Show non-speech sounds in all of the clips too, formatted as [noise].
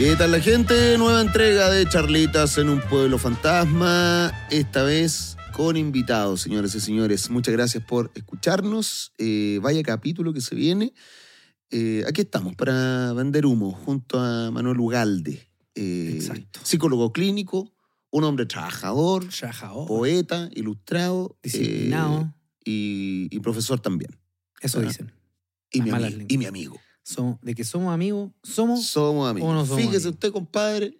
¿Qué tal la gente? Nueva entrega de Charlitas en un pueblo fantasma. Esta vez con invitados, señores y señores. Muchas gracias por escucharnos. Eh, vaya capítulo que se viene. Eh, aquí estamos para vender humo junto a Manuel Ugalde. eh, Exacto. Psicólogo clínico, un hombre trabajador, Trabajador, poeta, ilustrado. disciplinado. y, y profesor también. Eso ah. dicen. Y mi, y mi amigo. Somos- de que somos amigos, somos. Somos amigos. o no somos Fíjese amigos. usted, compadre.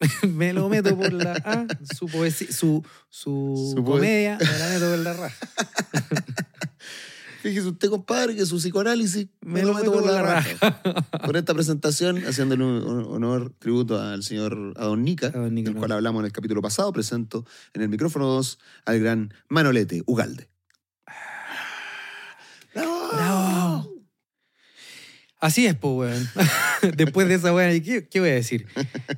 [laughs] me lo meto por la A, su poesía, su, su, comedia, me la meto por la raja. [laughs] Fíjese usted, compadre, que su psicoanálisis me, lo meto por la raja. [laughs] Con esta presentación, haciéndole un honor, tributo al señor Adon Nica, A don Nica, del no. cual hablamos en el capítulo pasado, presento en el micrófono 2 al gran Manolete Ugalde. ¡Bravo! ¡Bravo! Así es, pues, weón. [laughs] Después de esa weá, ¿qué, qué voy a decir?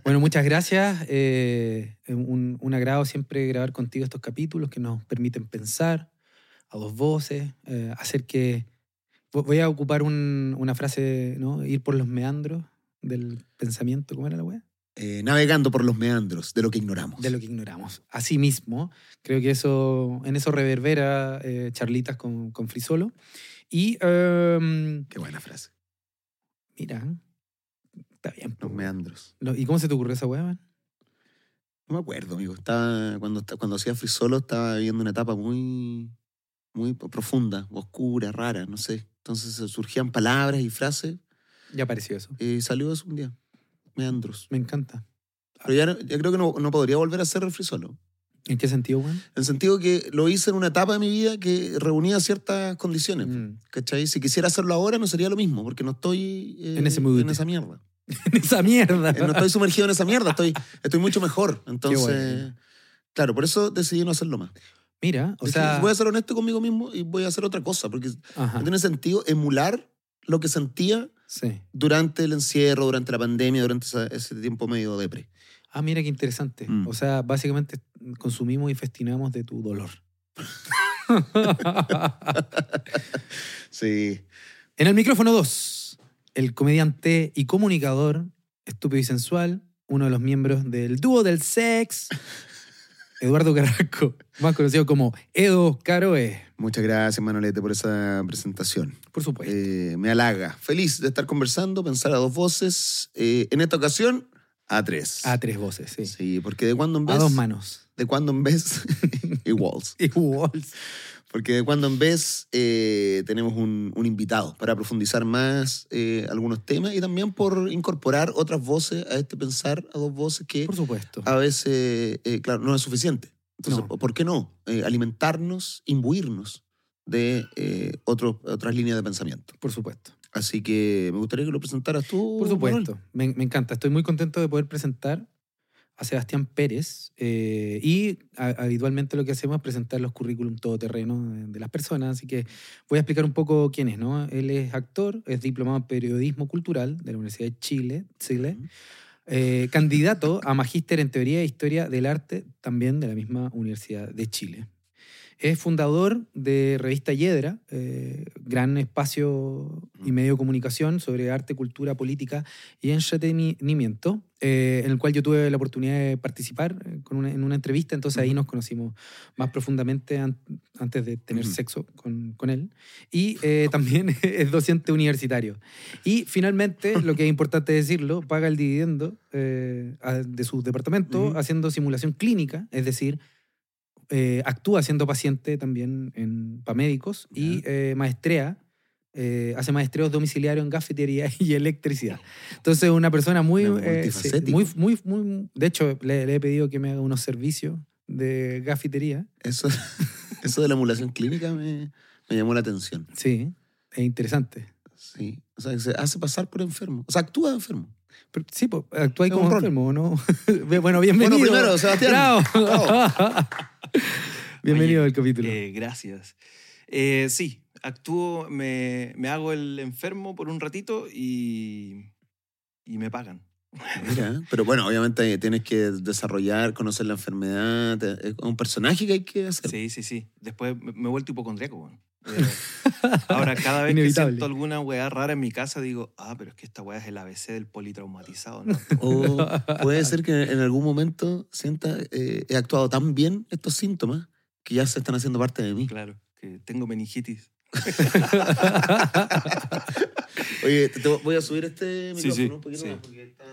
Bueno, muchas gracias. eh, un, un agrado siempre grabar contigo estos capítulos que nos permiten pensar a dos voces, eh, hacer que... vo- Voy a ocupar un- una frase, ¿no? Ir por los meandros del pensamiento, ¿cómo era la weá? Eh, navegando por los meandros de lo que ignoramos. de lo que ignoramos. Asimismo, creo que eso, en eso reverbera eh, charlitas con, con Frisolo. Y em, Qué buena frase. Mira, está bien. Los meandros. ¿Y cómo se te ocurrió esa weá, man? No me acuerdo, amigo. Estaba, cuando, cuando hacía Free Solo estaba viviendo una etapa muy, muy profunda, oscura, rara, no sé. Entonces eh, surgían palabras y frases Ya apareció eso. y salió eso un día. Meandros. Me encanta. Pero ya creo que no, no podría volver a hacer Free Solo. ¿En qué sentido, weón? En el sentido que lo hice en una etapa de mi vida que reunía ciertas condiciones. Mm. ¿Cachai? Si quisiera hacerlo ahora no sería lo mismo, porque no estoy eh, En ese en esa mierda. [laughs] esa mierda. Eh, No estoy sumergido en esa mierda, estoy, estoy mucho mejor. Entonces, bueno. claro, por eso decidí no hacerlo más. Mira, o Dije, sea. voy a ser honesto conmigo mismo y voy a hacer otra cosa, porque Ajá, no tiene sentido emular lo que sentía sí. durante el encierro, durante la pandemia, durante ese tiempo medio depre. Ah, mira qué interesante. Mm. O sea, básicamente consumimos y festinamos de tu dolor. [laughs] Sí. En el micrófono 2, el comediante y comunicador, estúpido y sensual, uno de los miembros del dúo del sex, [laughs] Eduardo Carrasco, más conocido como Edo Caroe. Muchas gracias, Manolete, por esa presentación. Por supuesto. Eh, me halaga. Feliz de estar conversando, pensar a dos voces. Eh, en esta ocasión, a tres. a tres voces, sí. Sí, porque de cuando en vez. A dos manos. De cuando en vez. [laughs] iguals. Igual. Porque de cuando en vez eh, tenemos un, un invitado para profundizar más eh, algunos temas y también por incorporar otras voces a este pensar a dos voces que Por supuesto. a veces, eh, claro, no es suficiente. Entonces, No. ¿por qué no? Eh, alimentarnos, imbuirnos de otros- otras líneas de pensamiento. Por supuesto. Así que me gustaría que lo presentaras tú. Por supuesto. Me, me encanta. Estoy muy contento de poder presentar a Sebastián Pérez. eh, y a- habitualmente lo que hacemos es presentar los currículum todoterreno de, de las personas. Así que voy a explicar un poco quién es. ¿no? Él es actor, es diplomado en periodismo cultural de la Universidad de Chile, Chile. Eh, candidato a magíster en teoría e historia del arte también de la misma Universidad de Chile. Es fundador de Revista Hiedra, eh, gran espacio y medio de comunicación sobre arte, cultura, política y entretenimiento, eh, en el cual yo tuve la oportunidad de participar eh, con una- en una entrevista, entonces ahí nos conocimos más profundamente an- antes de tener Ujú. sexo con, con él. Y eh, también [laughs] es docente universitario. Y finalmente, [laughs] lo que es importante decirlo, paga el dividendo eh, de su departamento Ujú. haciendo simulación clínica, es decir, eh, actúa siendo paciente también en, para médicos y eh, maestrea, eh, hace maestreos domiciliarios en cafetería [laughs] y electricidad. Entonces, una persona muy, eh, muy, muy, muy, de hecho, le, le he pedido que me haga unos servicios de cafetería. Eso, [laughs] eso de la emulación clínica me, me llamó la atención. Sí, es interesante. Sí. O sea, se hace pasar por enfermo. O sea, actúa de enfermo. Pero, sí, pues, actúa ahí Es un como rol. enfermo, ¿o ¿no? [laughs] bueno, bienvenido. Bueno, primero, Sebastián. Bravo. [laughs] bienvenido Oye, al capítulo. eh, gracias. Eh, sí, actúo, me, me hago el enfermo por un ratito y, y me pagan. Mira, [laughs] pero bueno, obviamente tienes que desarrollar, conocer la enfermedad. te- Es un personaje que hay que hacer. Sí, sí, sí. Después me he vuelto hipocondriaco, weón. Eh, ahora, cada vez que siento alguna weá rara en mi casa, digo, ah, pero es que esta weá es el ABC del politraumatizado, ¿no? [laughs] O puede ser que en algún momento sienta, eh, he actuado tan bien estos síntomas que ya se están haciendo parte de mí. claro, que tengo meningitis. [laughs] Oye, te, te voy a subir este Sí, micrófono sí, un poquito sí. más porque está...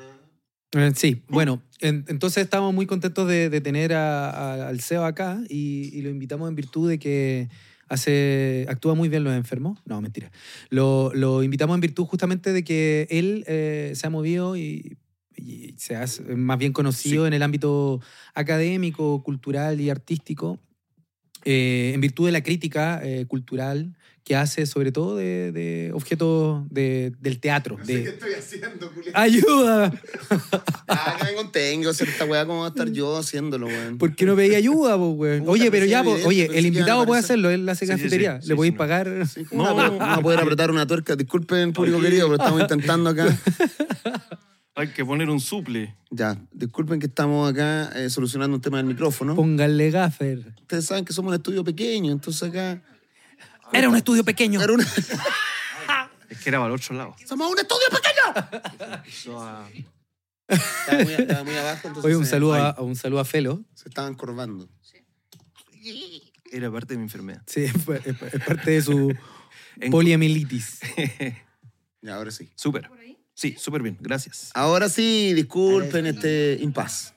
Eh, Sí, bueno, en- entonces estamos muy contentos de, de tener a- a- al CEO acá y, y lo invitamos en virtud de que hace, actúa muy bien los enfermos. No, mentira. Lo, lo invitamos en virtud justamente de que él eh, se ha movido y, y se ha más bien conocido Sí. en el ámbito académico, cultural y artístico, eh, en virtud de la crítica eh, cultural que hace sobre todo de, de objetos de- del teatro. de- estoy haciendo, Julián. ¡Ayuda! [laughs] Ah, que me contengo, esta weá, ¿cómo va a estar yo haciéndolo, weón? ¿Por qué no pedí ayuda, po, weón? Oye, pero ya, evidente, oye, el invitado puede hacerlo, él hace Sí, sí, sí, cafetería. sí, ¿Le podéis sí, no. pagar? Sí, ¿cómo va a- poder apretar una tuerca. Disculpen, público Oye. querido, pero estamos intentando acá. [laughs] Hay que poner un suple. Ya, disculpen que estamos acá eh, solucionando un tema del micrófono. Pónganle gaffer. Ustedes saben que somos un estudio pequeño, entonces acá... Era un estudio pequeño. Era una- [laughs] Es que era para el otro lado. ¡Somos un estudio pequeño! A- Estaba muy, estaba muy abajo, entonces Oye, un se- saludo, a, un saludo a Felo. Se estaban corvando. Era parte de mi enfermedad. Sí, es, pa- es pa- es parte de su [laughs] En- poliamilitis. [laughs] Ya, ahora sí. Súper. Sí, súper bien. Gracias. Ahora sí, disculpen este impas.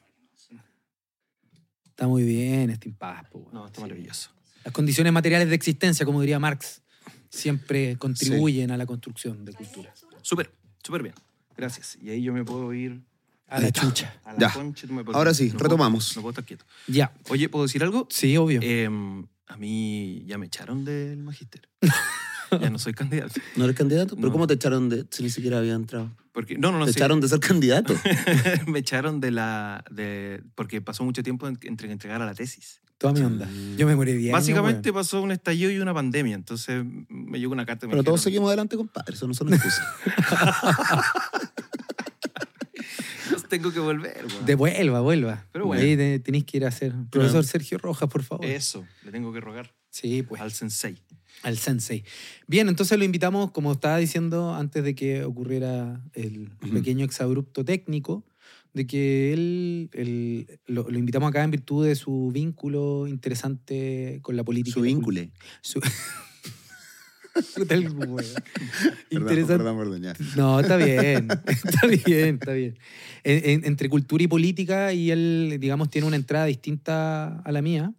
Está muy bien este impas. No, está maravilloso. Las condiciones materiales de existencia, como diría Marx, siempre contribuyen a la construcción de cultura. Súper, súper bien. Gracias. Y ahí yo me puedo ir A la chucha. a la Ya. concha. tú me puedes- Ahora sí, no puedo- retomamos. no puedo estar quieto. Ya. Oye, ¿puedo decir algo? Sí, obvio. Em, a mí ya me echaron del magisterio. [laughs] ya no soy candidato. ¿No eres candidato? ¿Pero No. cómo te echaron de si ni siquiera había entrado? Porque, no, no, no. ¿Te sí. echaron de ser candidato? [laughs] me echaron de la. De, porque pasó mucho tiempo en- entre que entregara la tesis. Toda mi onda. Yo me morí 10 años, Básicamente pasó un estallido y una pandemia. Entonces me llegó una carta. y me Pero todos seguimos adelante, compadre. Eso no son excusas. [laughs] Tengo que volver. weón". Devuelva, vuelva. Pero bueno. Ahí te- tenéis que ir a hacer. Profesor Sergio Rojas, por favor. Eso, le tengo que rogar Sí, pues. al sensei. Al sensei. Bien, entonces lo invitamos, como estaba diciendo antes de que ocurriera el pequeño exabrupto técnico, de que él, él- lo, lo invitamos acá en virtud de su vínculo interesante con la política. Su vínculo. Su... [laughs] Perdón, interesante. perdón, perdón, ya. No, está bien, [laughs] está bien, está bien. En- en- entre cultura y política, y él, digamos, tiene una entrada distinta a la mía.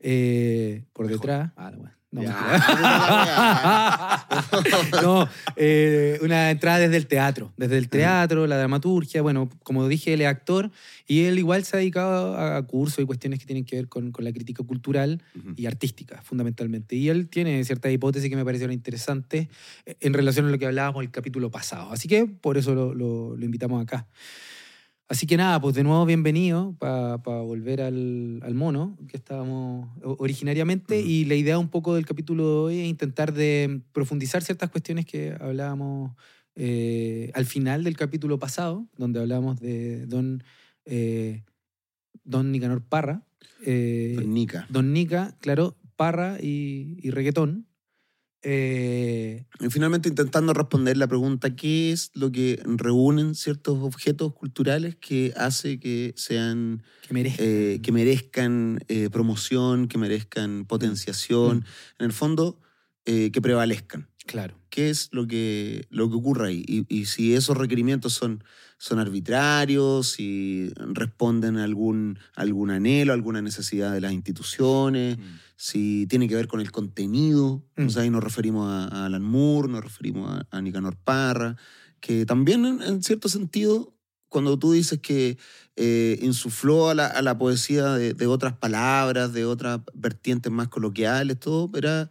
eh, por Mejor. detrás. Ah, no, bueno, no, Ya, mentira. [laughs] no, eh, una entrada desde el teatro, desde el teatro, la dramaturgia. Bueno, como dije, él es actor y él igual se ha dedicado a, a cursos y cuestiones que tienen que ver con, con la crítica cultural y artística, fundamentalmente. Y él tiene ciertas hipótesis que me parecieron interesantes eh, en relación a lo que hablábamos el capítulo pasado. Así que por eso lo, lo- lo invitamos acá. Así que nada, pues de nuevo bienvenido para volver al, al mono que estábamos originariamente. Y la idea un poco del capítulo de hoy es intentar de profundizar ciertas cuestiones que hablábamos eh, al final del capítulo pasado, donde hablábamos de don, eh, don Nicanor Parra. eh, Don Nica. Don Nica, claro, Parra y, y reggaetón. Eh, Y finalmente intentando responder la pregunta, ¿qué es lo que reúnen ciertos objetos culturales que hace que sean, que merezca. eh, que merezcan eh, promoción, que merezcan potenciación, Mm. en el fondo, que prevalezcan? Claro. ¿Qué es lo que, lo que ocurre ahí? Y, y si esos requerimientos son, son arbitrarios, si responden a algún, algún anhelo, alguna necesidad de las instituciones, Mm. Si tiene que ver con el contenido. Mm. O sea, ahí nos referimos a, a Alan Moore, nos referimos a, a Nicanor Parra, que también en, en cierto sentido, cuando tú dices que eh, insufló a la, a la poesía de, de otras palabras, de otras vertientes más coloquiales, todo, era,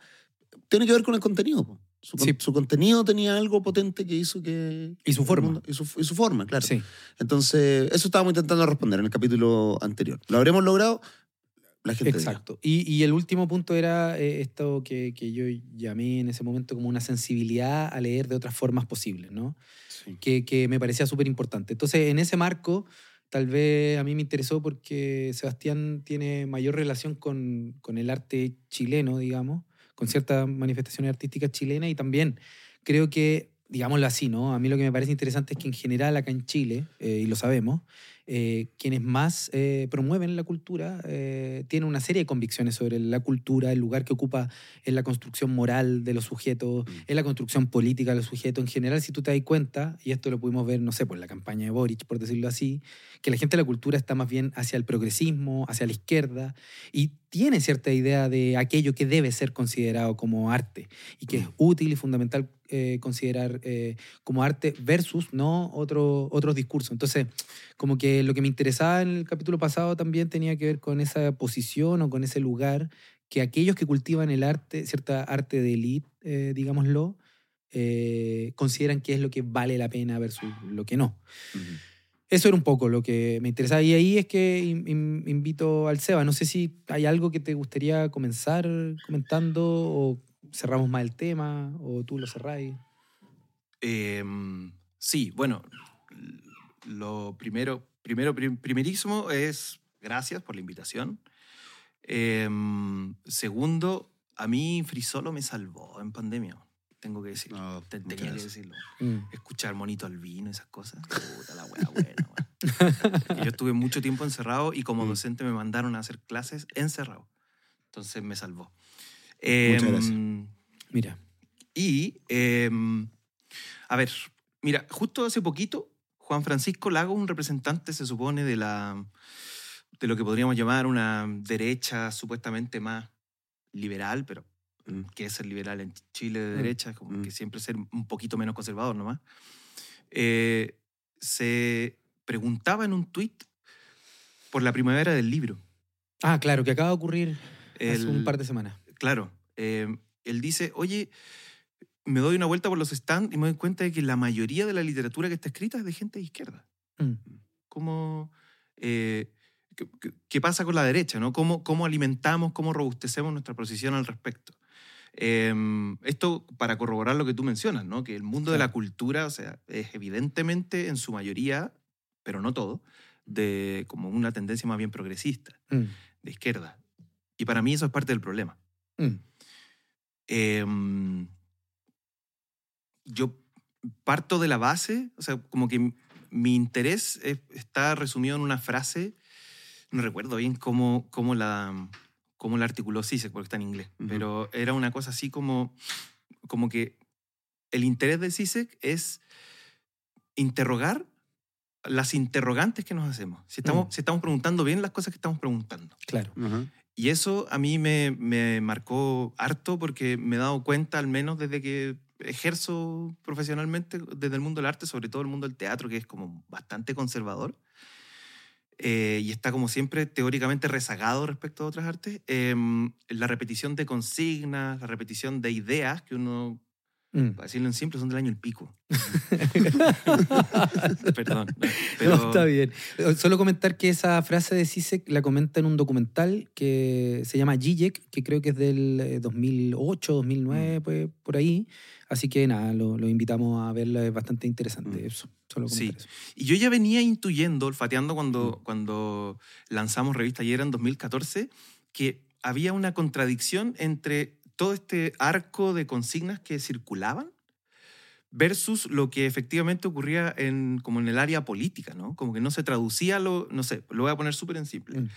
tiene que ver con el contenido. po. Su, con- Sí. su contenido tenía algo potente que hizo que... Y su forma. mundo- y, su, y su forma, claro. Sí. Entonces, eso estábamos intentando responder en el capítulo anterior. ¿Lo habremos logrado? La gente dirá. Exacto. Y, y el último punto era eh, esto que, que yo llamé en ese momento como una sensibilidad a leer de otras formas posibles, ¿no? Sí. Que, que me parecía súper importante. Entonces, en ese marco, tal vez a mí me interesó porque Sebastián tiene mayor relación con, con el arte chileno, digamos, con ciertas manifestaciones artísticas chilenas y también creo que, digámoslo así, ¿no? A mí lo que me parece interesante es que en general acá en Chile, eh, y lo sabemos, eh, quienes más eh, promueven la cultura eh, tienen una serie de convicciones sobre la cultura, el lugar que ocupa en la construcción moral de los sujetos, Mm. en la construcción política de los sujetos. En general, si tú te das cuenta, y esto lo pudimos ver, no sé, por la campaña de Boric, por decirlo así, que la gente de la cultura está más bien hacia el progresismo, hacia la izquierda, y tiene cierta idea de aquello que debe ser considerado como arte y que es Mm. útil y fundamental eh, considerar eh, como arte versus no otro, otros discursos. Entonces, como que lo que me interesaba en el capítulo pasado también tenía que ver con esa posición o con ese lugar que aquellos que cultivan el arte, cierta arte de élite, eh, digámoslo, consideran que es lo que vale la pena versus lo que no. Eso era un poco lo que me interesaba. Y ahí es que in- in- invito al Seba. No sé si hay algo que te gustaría comenzar comentando o cerramos más el tema o tú lo cerráis. Em, sí, bueno, lo primero, primero, prim- primerísimo es gracias por la invitación. Em, segundo, a mí Frisolo me salvó en pandemia, tengo que decirlo. No, tenía que decirlo. Mm. Escuchar Monito Albino, esas cosas. Puta la wea buena, Yo estuve mucho tiempo encerrado y como [laughs] Mm. docente me mandaron a hacer clases encerrado. Entonces me salvó. Muchas gracias. Em, Mira. y, em, a ver, mira, justo hace poquito, Juan Francisco Lago, un representante, se supone, de, la, de lo que podríamos llamar una derecha supuestamente más liberal, pero Mm. que es ser liberal en Chile de Mm. derecha, como Mm. que siempre ser un poquito menos conservador nomás, eh, se preguntaba en un tuit por la primavera del libro. Ah, claro, que acaba de ocurrir hace un par de semanas. Claro. eh, él dice, oye, me doy una vuelta por los stands y me doy cuenta de que la mayoría de la literatura que está escrita es de gente de izquierda. Mm. ¿Cómo, eh, qué, pasa con la derecha? ¿no? ¿Cómo, ¿Cómo alimentamos, cómo robustecemos nuestra posición al respecto? Eh, esto para corroborar lo que tú mencionas, ¿no? que el mundo de la cultura, o sea, es evidentemente en su mayoría, pero no todo, de como una tendencia más bien progresista, Mm. de izquierda. Y para mí eso es parte del problema. Mm. Em, yo parto de la base, o sea, como que mi interés es- está resumido en una frase, no recuerdo bien cómo, cómo, la, cómo la articuló Zizek, porque está en inglés, pero era una cosa así como, como que el interés de Zizek es interrogar las interrogantes que nos hacemos. Si estamos, Mm. si estamos preguntando bien las cosas que estamos preguntando. Claro. Y eso a mí me, me marcó harto porque me he dado cuenta, al menos desde que ejerzo profesionalmente desde el mundo del arte, sobre todo el mundo del teatro, que es como bastante conservador eh, y está como siempre teóricamente rezagado respecto a otras artes, em, la repetición de consignas, la repetición de ideas que uno, Mm. para decirlo en simple, son del año el pico. [laughs] Perdón. ¿no? No, está bien. Eh, Solo comentar que esa frase de Zizek la comenta en un documental que se llama Zizek, que creo que es del eh, 2008, 2009, Mm. pues, por ahí. Así que nada, lo, lo invitamos a verla, es bastante interesante Mm. eso. Solo Sí. eso. Y yo ya venía intuyendo, olfateando cuando, Mm. cuando lanzamos Revista Ayer en 2014, que había una contradicción entre todo este arco de consignas que circulaban versus lo que efectivamente ocurría en, como en el área política, ¿no? Como que no se traducía lo, no sé, lo voy a poner súper en simple. Mm.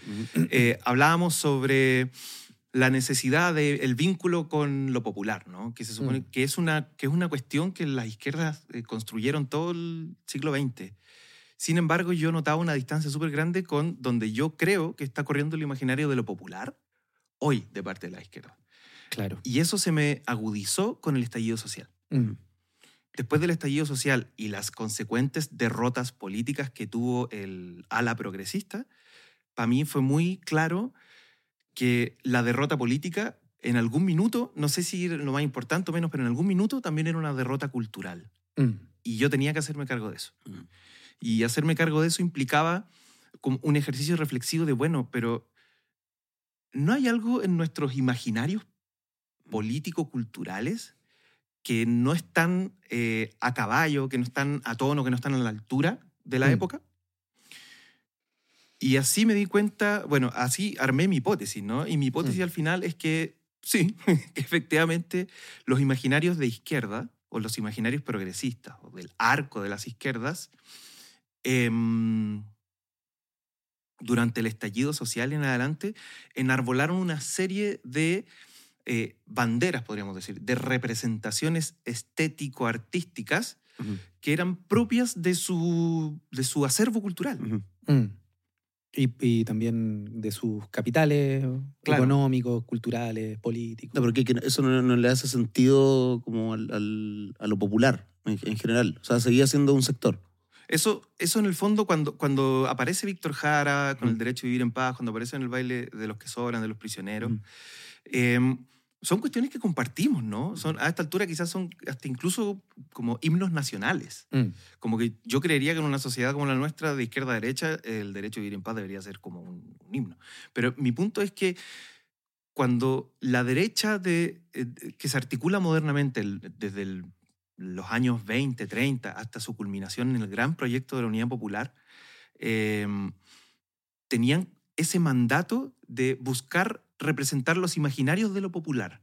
Eh, hablábamos sobre la necesidad del vínculo con lo popular, ¿no? que se supone Mm. que, es una, que es una cuestión que las izquierdas eh, construyeron todo el siglo XX. Sin embargo, yo notaba una distancia súper grande con donde yo creo que está corriendo el imaginario de lo popular hoy de parte de la izquierda. Claro. Y eso se me agudizó con el estallido social. Mm. Después del estallido social y las consecuentes derrotas políticas que tuvo el ala progresista, para mí fue muy claro que la derrota política en algún minuto, no sé si lo más importante o menos, pero en algún minuto también era una derrota cultural. Mm. Y yo tenía que hacerme cargo de eso. Mm. Y hacerme cargo de eso implicaba como un ejercicio reflexivo de, bueno, pero ¿no hay algo en nuestros imaginarios político-culturales que no están eh, a caballo, que no están a tono, que no están a la altura de la Mm. época? Y así me di cuenta, bueno, así armé mi hipótesis, ¿no? Y mi hipótesis Mm. al final es que sí, que [laughs] efectivamente los imaginarios de izquierda o los imaginarios progresistas o del arco de las izquierdas, em, durante el estallido social en adelante, enarbolaron una serie de eh, banderas, podríamos decir, de representaciones estético-artísticas Ujú, que eran propias de su, de su acervo cultural. ujú. Mm. Y, y también de sus capitales Claro. económicos, culturales, políticos. No, porque que eso no, no le hace sentido como al- al- a lo popular en, en general. O sea, seguía siendo un sector. Eso, eso en el fondo, cuando, cuando aparece Víctor Jara con el derecho a vivir en paz, cuando aparece en el baile de los que sobran, de los prisioneros, Mm. eh, son cuestiones que compartimos, ¿no? Son, a esta altura quizás son hasta incluso como himnos nacionales. Mm. Como que yo creería que en una sociedad como la nuestra, de izquierda a derecha, el derecho a vivir en paz debería ser como un, un himno. Pero mi punto es que cuando la derecha de, eh, que se articula modernamente el- desde el- los años 20, 30 hasta su culminación en el gran proyecto de la Unidad Popular, eh, tenían ese mandato de buscar representar los imaginarios de lo popular.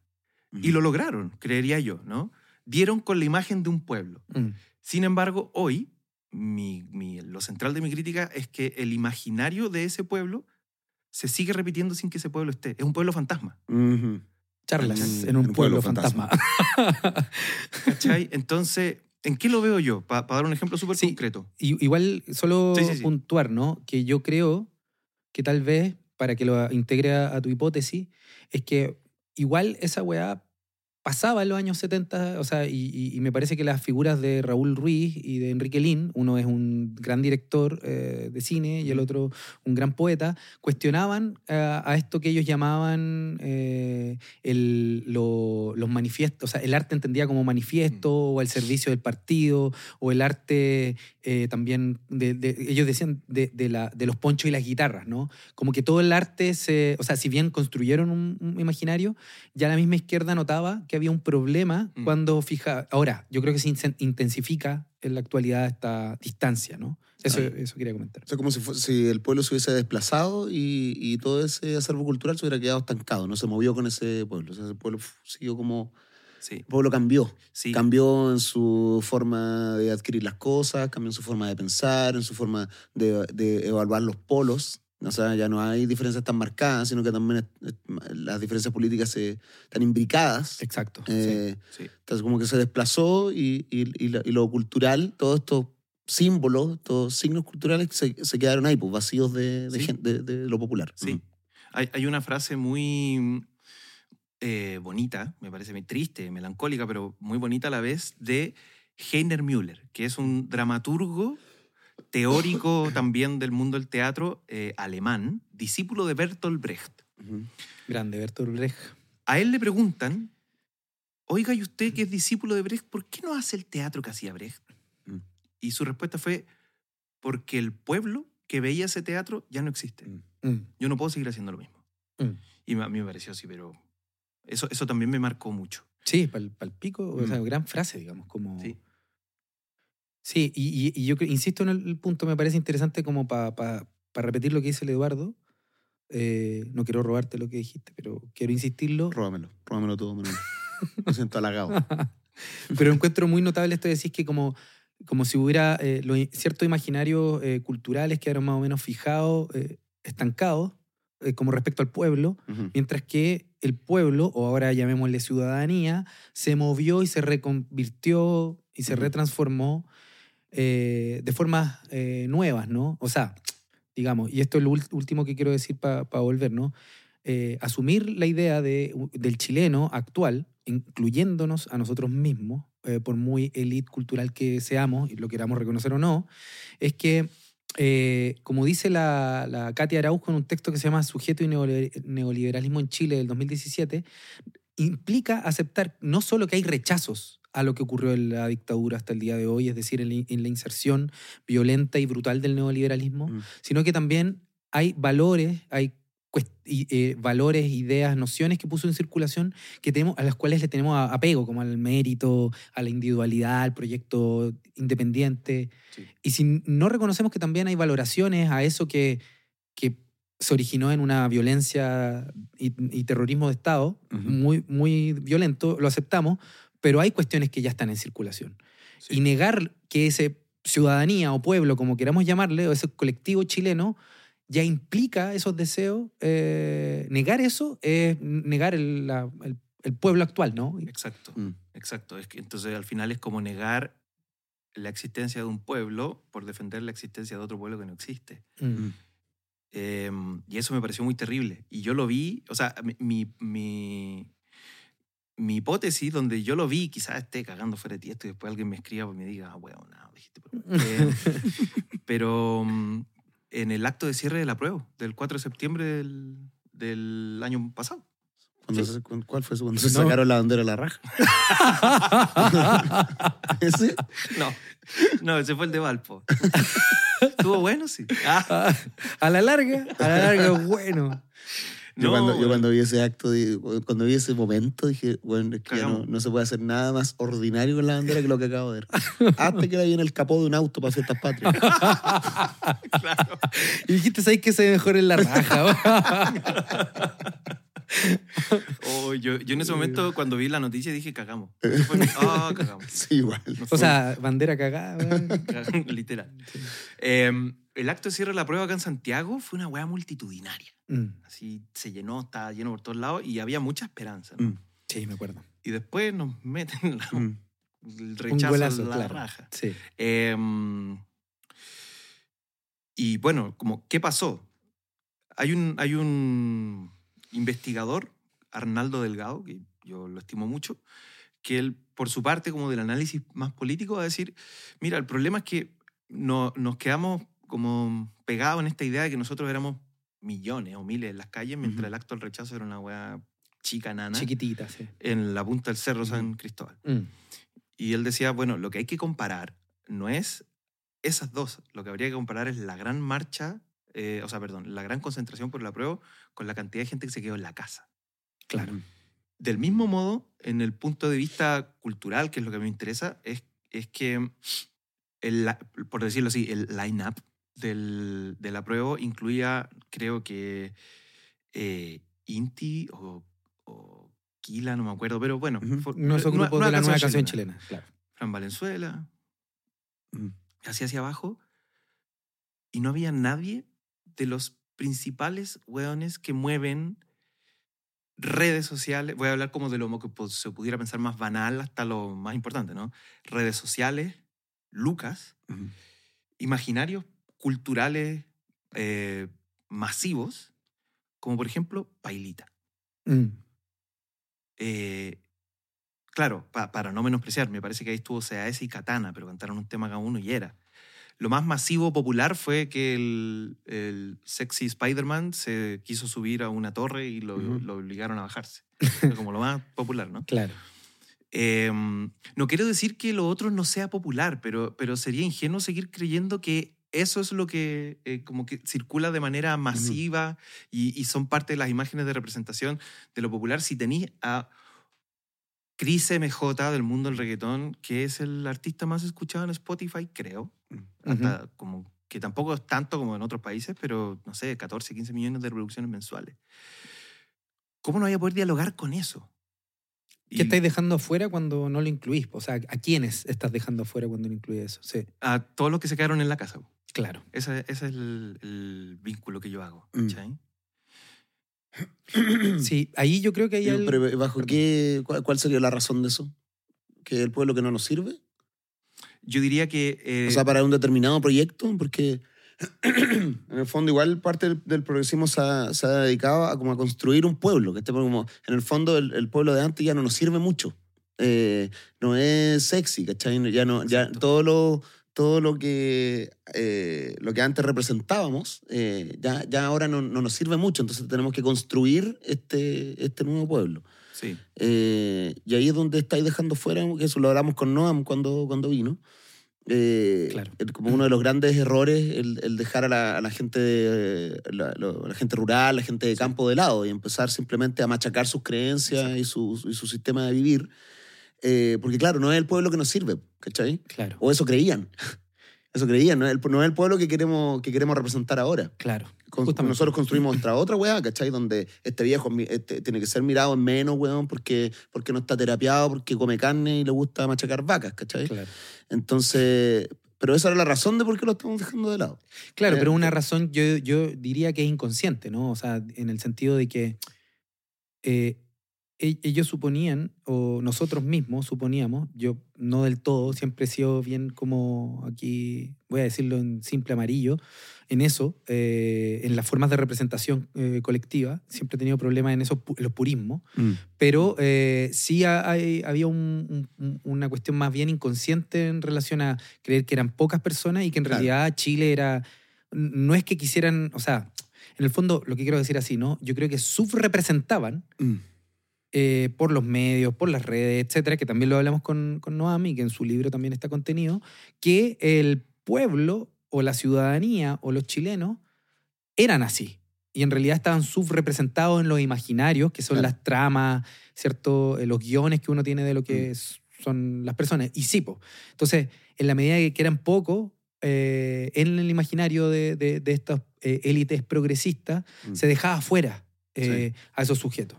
Y lo lograron, creería yo, ¿no? Dieron con la imagen de un pueblo. Mm. Sin embargo, hoy, mi- mi- lo central de mi crítica es que el imaginario de ese pueblo se sigue repitiendo sin que ese pueblo esté. Es un pueblo fantasma. Ujú. Charlas en un pueblo, fantasma. [laughs] ¿Cachai? Entonces, ¿en qué lo veo yo? Para dar un ejemplo súper Sí. concreto. Y- igual, solo Sí, sí, sí. puntuar, ¿no? Que yo creo que tal vez, para que lo integre a, tu hipótesis, es que igual esa weá pasaba en los años 70, o sea, y, y- y me parece que las figuras de Raúl Ruiz y de Enrique Lin, uno es un gran director eh, de cine y el otro un gran poeta, cuestionaban eh, a esto que ellos llamaban eh, el- lo- los manifiestos, o sea, el arte entendía como manifiesto o al servicio del partido, o el arte eh, también, de, de- ellos decían, de, de la- de los ponchos y las guitarras, ¿no? Como que todo el arte se, o sea, si bien construyeron un, un imaginario, ya la misma izquierda notaba que había un problema Mm. cuando fija. Ahora, yo creo que se intensifica en la actualidad esta distancia, ¿no? Eso, eso quería comentar. O sea, como si, si el pueblo se hubiese desplazado y, y todo ese acervo cultural se hubiera quedado estancado, no se movió con ese pueblo. O sea, el pueblo siguió como... Sí, El pueblo cambió. sí. Cambió en su forma de adquirir las cosas, cambió en su forma de pensar, en su forma de, de evaluar los polos. O sea, ya no hay diferencias tan marcadas, sino que también es- las diferencias políticas se, están imbricadas. Exacto. Eh, sí. Entonces, como que se desplazó y, y- y lo, y lo cultural, todos estos símbolos, estos signos culturales se, se quedaron ahí, pues vacíos de, de, Sí. gen- de- de lo popular. Sí. Hay, hay una frase muy eh, bonita, me parece muy triste, melancólica, pero muy bonita a la vez, de Heiner Müller, que es un dramaturgo teórico [laughs] también del mundo del teatro eh, alemán, discípulo de Bertolt Brecht. Grande, Bertolt Brecht. A él le preguntan, oiga, ¿y usted que es discípulo de Brecht, por qué no hace el teatro que hacía Brecht? Mm. Y su respuesta fue, porque el pueblo que veía ese teatro ya no existe. Mm. Mm, Yo no puedo seguir haciendo lo mismo. mm. Y a mí me pareció así, pero eso, eso también me marcó mucho. Sí, para el pico, o sea, gran frase, digamos, como... Sí. Sí, y, y- y yo insisto en el punto, me parece interesante como para repetir lo que dice el Eduardo. Eh, no quiero robarte lo que dijiste, pero quiero insistirlo. Róbamelo, róbamelo todo, Manuel. Me siento halagado. [laughs] pero encuentro muy notable esto de decir que como, como si hubiera eh, los ciertos imaginarios eh, culturales que eran más o menos fijados, eh, estancados, como respecto al pueblo, mientras que el pueblo, o ahora llamémosle ciudadanía, se movió y se reconvirtió y se retransformó eh, de formas eh, nuevas, ¿no? O sea, digamos, y esto es lo último que quiero decir para volver, ¿no? Eh, asumir la idea de, del chileno actual, incluyéndonos a nosotros mismos, eh, por muy elite cultural que seamos, y lo queramos reconocer o no, es que, como dice la, la Katia Araujo en un texto que se llama Sujeto y neoliber- neoliberalismo en Chile del 2017, implica aceptar no solo que hay rechazos a lo que ocurrió en la dictadura hasta el día de hoy, es decir, en la, inserción violenta y brutal del neoliberalismo, Mm. sino que también hay valores, hay y, eh, valores, ideas, nociones que puso en circulación que tenemos, a las cuales le tenemos apego, como al mérito, a la individualidad, al proyecto independiente. Sí. Y si no reconocemos que también hay valoraciones a eso que, que se originó en una violencia y, y terrorismo de Estado muy, muy violento, lo aceptamos, pero hay cuestiones que ya están en circulación. Sí. Y negar que ese ciudadanía o pueblo, como queramos llamarle, o ese colectivo chileno, ya implica esos deseos, eh, negar eso es negar el, la- el- el pueblo actual, ¿no? Exacto, Mm. exacto. Es que, entonces al final es como negar la existencia de un pueblo por defender la existencia de otro pueblo que no existe. Mm. Eh, y eso me pareció muy terrible. Y yo lo vi, o sea, mi, mi, mi, hipótesis donde yo lo vi, quizás esté cagando fuera de ti esto y después alguien me escriba y me diga, ah, weón, no, dijiste. Pero, [laughs] Eh, pero mm, en el acto de cierre de la prueba, del 4 de septiembre del, del año pasado. Cuando Sí. se- cu- ¿Cuál fue eso? Cuando se No. sacaron la bandera a la raja. [laughs] ¿Ese? No, no, ese fue el de Valpo. [laughs] Estuvo bueno, sí. Ah, a la larga, a la larga, bueno. Yo, no, cuando, yo weón. cuando vi ese acto, cuando vi ese momento, dije, bueno, es que ya no, se puede hacer nada más ordinario con la bandera que lo que acabo de ver. [laughs] Hasta que la vi en el capó de un auto para fiestas patrias. [laughs] Claro. Y dijiste, ¿sabes qué se ve mejor en la raja? Oh, yo, yo en ese momento, cuando vi la noticia, dije, cagamos. [laughs] Ah, cagamos. Sí, igual. o sea, bandera cagada. Literal. Eh, el acto de cierre de la prueba acá en Santiago fue una weá multitudinaria. Mm, Así se llenó, estaba lleno por todos lados y había mucha esperanza. ¿no? Mm, Sí, me acuerdo. Y después nos meten la- mm. el rechazo golazo, la claro. raja. Sí. Em, y bueno, como, ¿qué pasó? Hay un, hay un investigador, Arnaldo Delgado, que yo lo estimo mucho, que él, por su parte, como del análisis más político, va a decir, mira, el problema es que no, nos quedamos como pegados en esta idea de que nosotros éramos millones o miles en las calles, mientras Ujú. el acto del rechazo era una wea chica, nana, Chiquitita, sí. en la punta del Cerro San Cristóbal. Mm, Y él decía, bueno, lo que hay que comparar no es esas dos, lo que habría que comparar es la gran marcha, eh, o sea, perdón, la gran concentración por la prueba con la cantidad de gente que se quedó en la casa. claro. Del mismo modo, en el punto de vista cultural, que es lo que me interesa, es, es que, el, por decirlo así, el line-up del, de la prueba incluía, creo que, eh, Inti o, o Kila, no me acuerdo, pero bueno. Ujú. fue- Nuestro nueva- grupo de la nueva canción chilena. Claro. Fran Valenzuela, Mm. así hacia abajo, y no había nadie de los principales hueones que mueven redes sociales. Voy a hablar como de lo que se pudiera pensar más banal hasta lo más importante, ¿no? Redes sociales, Lucas, Ujú. imaginarios culturales eh, masivos, como por ejemplo Pailita. Mm, Eh, claro, pa- para no menospreciar, me parece que ahí estuvo CAS y Katana, pero cantaron un tema cada uno y era. Lo más masivo popular fue que el, el sexy Spider-Man se quiso subir a una torre y lo, obligaron a bajarse. Como lo [laughs] más popular, ¿no? claro. Eh, no quiero decir que lo otro no sea popular, pero, pero sería ingenuo seguir creyendo que eso es lo que eh, como que circula de manera masiva y, y son parte de las imágenes de representación de lo popular. Si tenéis a Chris MJ del mundo del reggaetón, que es el artista más escuchado en Spotify, creo, hasta como que tampoco es tanto como en otros países, pero no sé, 14, 15 millones de reproducciones mensuales. ¿Cómo no voy a poder dialogar con eso? ¿Qué estáis dejando afuera cuando no lo incluís? O sea, ¿a quiénes estás dejando afuera cuando no incluyes eso? Sí, a todos los que se quedaron en la casa. Claro. Ese, ese es el, el vínculo que yo hago. Mm. ¿cachai? [clears throat] Sí, ahí yo creo que hay el- pero ¿bajo qué, cuál, sería la razón de eso? ¿Que el pueblo que no nos sirve? Yo diría que... eh, O sea, para un determinado proyecto, porque [clears throat] en el fondo igual parte del, del progresismo se ha, se ha dedicado a, como a construir un pueblo, que como, en el fondo el, el pueblo de antes ya no nos sirve mucho. Eh, no es sexy, ¿cachai? Ya no, ya Exacto. todo lo, todo lo que, eh, lo que antes representábamos, eh, ya, ya ahora no, no nos sirve mucho, entonces tenemos que construir este, este nuevo pueblo. sí. Eh, y ahí es donde estáis dejando fuera, que eso lo hablamos con Noam cuando, cuando vino. Claro. como uno de los grandes errores el, el dejar a la, a la gente la, la gente rural, la gente de campo de lado y empezar simplemente a machacar sus creencias y su, y su sistema de vivir. Eh, porque claro, no es el pueblo que nos sirve, ¿cachai? Claro. O eso creían. [laughs] Eso creían, no es el, no es el pueblo que queremos, que queremos representar ahora. Claro. Con- nosotros construimos otra, otra weá, ¿cachai? Donde este viejo este, tiene que ser mirado en menos, weón, porque, porque no está terapiado, porque come carne y le gusta machacar vacas, ¿cachai? Claro, Entonces, pero esa era la razón de por qué lo estamos dejando de lado. Claro, Eh, pero una eh. razón yo, yo diría que es inconsciente, ¿no? O sea, en el sentido de que eh, ellos suponían, o nosotros mismos suponíamos, yo no del todo, siempre he sido bien como aquí, voy a decirlo en simple amarillo, en eso, eh, en las formas de representación eh, colectiva, siempre he tenido problemas en, en los purismos, pero eh, sí ha- hay- había un- un- una cuestión más bien inconsciente en relación a creer que eran pocas personas y que en Claro. realidad Chile era, no es que quisieran, o sea, en el fondo lo que quiero decir así, ¿no? Yo creo que subrepresentaban Mm. Eh, por los medios, por las redes, etcétera, que también lo hablamos con, con Noami, que en su libro también está contenido, que el pueblo o la ciudadanía o los chilenos eran así. Y en realidad estaban subrepresentados en los imaginarios, que son Claro. las tramas, ¿cierto? Eh, Los guiones que uno tiene de lo que Mm. son las personas. Y sí, po. Entonces, en la medida que eran pocos, eh, en el imaginario de, de- de estas eh, élites progresistas, Mm. se dejaba fuera a esos sujetos.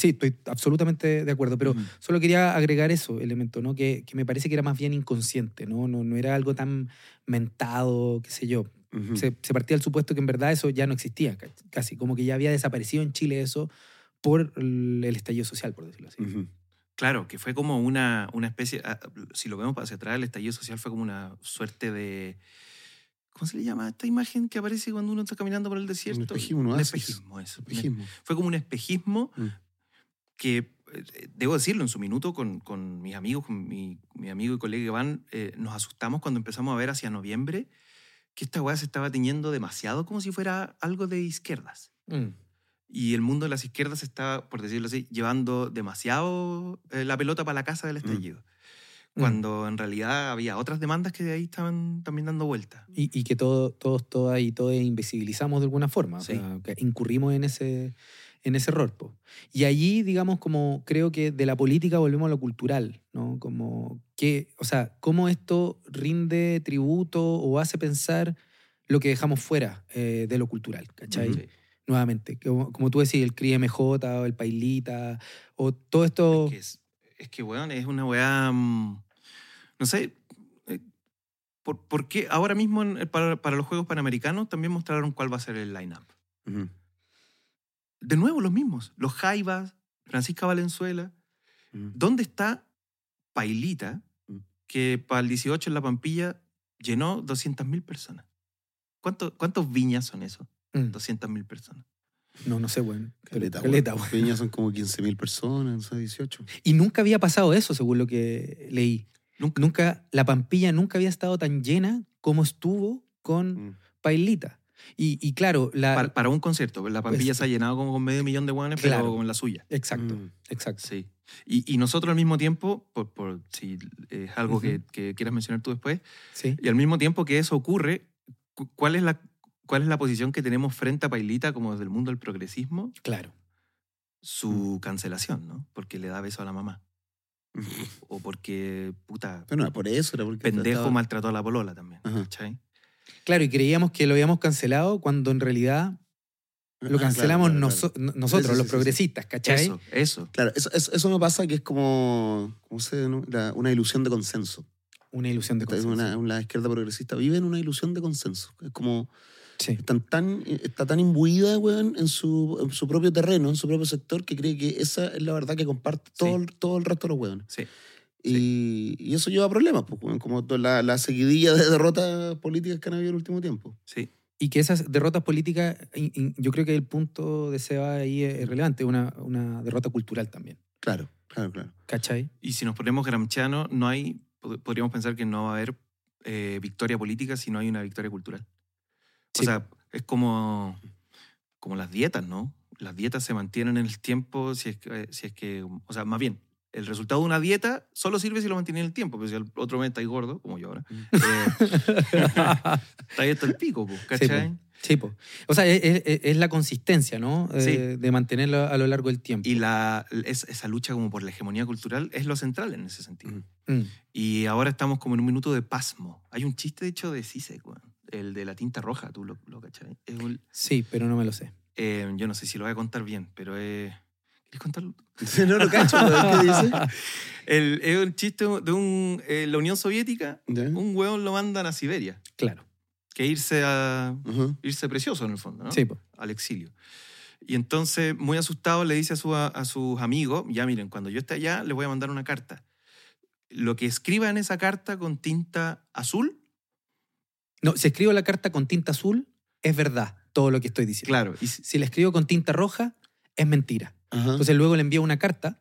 Sí, estoy absolutamente de acuerdo, pero Mm. solo quería agregar eso, elemento, ¿no? Que, que me parece que era más bien inconsciente, ¿no? No, no era algo tan mentado, qué sé yo. Ujú. Se, se partía del supuesto que en verdad eso ya no existía, ca- casi, como que ya había desaparecido en Chile eso por el estallido social, por decirlo así. Ujú. Claro, que fue como una, una especie, ah, si lo vemos hacia atrás, el estallido social fue como una suerte de... ¿Cómo se le llama esta imagen que aparece cuando uno está caminando por el desierto? espejismo, un Un oasis. espejismo, eso. Un Espejismo. fue como un espejismo Mm. Que, eh, debo decirlo, en su minuto con, con mis amigos, con mi, mi amigo y colega Iván, eh, nos asustamos cuando empezamos a ver hacia noviembre que esta weá se estaba tiñendo demasiado como si fuera algo de izquierdas. Mm. Y el mundo de las izquierdas está, por decirlo así, llevando demasiado eh, la pelota para la casa del estallido. Mm. Cuando en realidad había otras demandas que de ahí estaban también dando vuelta. Y, y que todo, todos, todas y todos invisibilizamos de alguna forma, o Sí. sea, que incurrimos en ese, en ese error. po. Y allí, digamos, como creo que de la política volvemos a lo cultural, ¿no? Como que, o sea, cómo esto rinde tributo o hace pensar lo que dejamos fuera eh, de lo cultural, ¿cachai? Ujú. Nuevamente, como, como tú decís, el CRIMJ o el Pailita, o todo esto... Es que, es, es que, weón, es una weá. mm, No sé. eh, ¿Por, por qué ahora mismo para, para los Juegos Panamericanos también mostraron cuál va a ser el line-up? Ujú. De nuevo, los mismos. Los Jaivas, Francisca Valenzuela. Ujú. ¿Dónde está Pailita, Mm. que para el 18 en La Pampilla llenó 200.000 personas? ¿Cuánto- ¿Cuántos viñas son eso? Mm, 200.000 personas. no, no sé, bueno. Caleta, Caleta, weón. weón. Peña son como 15.000 personas, no sé, 18. Y nunca había pasado eso, según lo que leí. Nunca. Nunca, la Pampilla nunca había estado tan llena como estuvo con Mm. Pailita. Y, y claro, la... Para, para un concierto. La Pampilla Pues- se ha llenado como con medio millón de guanes, Claro. pero con la suya. Exacto, Mm. exacto. Sí. Y, y nosotros al mismo tiempo, por, por si es algo Ujú. que, que quieras mencionar tú después, Sí. y al mismo tiempo que eso ocurre, cu- ¿cuál es la, cuál es la posición que tenemos frente a Pailita como desde el mundo del progresismo? Claro. Su cancelación, ¿no? Porque le da beso a la mamá. [laughs] O porque, puta, Pero no era por eso, era porque. pendejo trataba- maltrató a la polola también. ¿cachai? Claro, y creíamos que lo habíamos cancelado cuando en realidad lo Ah, cancelamos claro, claro, noso- claro. nosotros, Sí, sí, los sí, progresistas, ¿cachai? Eso, eso. Claro, eso, eso, eso me pasa que es como, ¿cómo se? La- una ilusión de consenso. Una ilusión de consenso. una, una izquierda progresista vive en una ilusión de consenso. Es como, Sí. están tan, está tan imbuida, weón, en su, en su propio terreno, en su propio sector, que cree que esa es la verdad que comparte todo, todo el resto de los weones. Sí. Y, y eso lleva a problemas, pues, como la, la seguidilla de derrotas políticas que han habido en el último tiempo. Sí. Y que esas derrotas políticas, yo creo que el punto de Seba ahí es relevante, una, una derrota cultural también. Claro, claro, claro. ¿Cachai? Y si nos ponemos gramsciano, no hay, pod- podríamos pensar que no va a haber eh, victoria política si no hay una victoria cultural. Sí. O sea, es como, como las dietas, ¿no? Las dietas se mantienen en el tiempo si es que, si es que o sea, más bien, el resultado de una dieta solo sirve si lo mantiene en el tiempo, pero si el otro mes estáis gordo, como yo ahora, Mm. eh, [laughs] estáis hasta el pico, po, ¿cachai? Sí, po. O sea, es, es- es la consistencia, ¿no? Eh, Sí. de mantenerlo a lo largo del tiempo. Y la, es- esa lucha como por la hegemonía cultural es lo central en ese sentido. Mm. Y ahora estamos como en un minuto de pasmo. Hay un chiste, de hecho, de Sisek, el de la tinta roja, tú lo, lo cachai. Un- Sí, pero no me lo sé. eh, yo no sé si lo voy a contar bien, pero es... ¿Quieres contarlo? No lo cacho, ¿qué dice? [laughs] El- es un chiste de un, eh, la Unión Soviética, un hueón lo mandan a Siberia, Claro. que irse a irse precioso en el fondo, ¿no? Sí, po. Al exilio. Y entonces, muy asustado, le dice a, su- a sus amigos, ya miren, cuando yo esté allá, le voy a mandar una carta. Lo que escriba en esa carta con tinta azul, No, si escribo la carta con tinta azul, es verdad todo lo que estoy diciendo. claro, y si- Si la escribo con tinta roja, es mentira. Ajá. Entonces luego le envío una carta.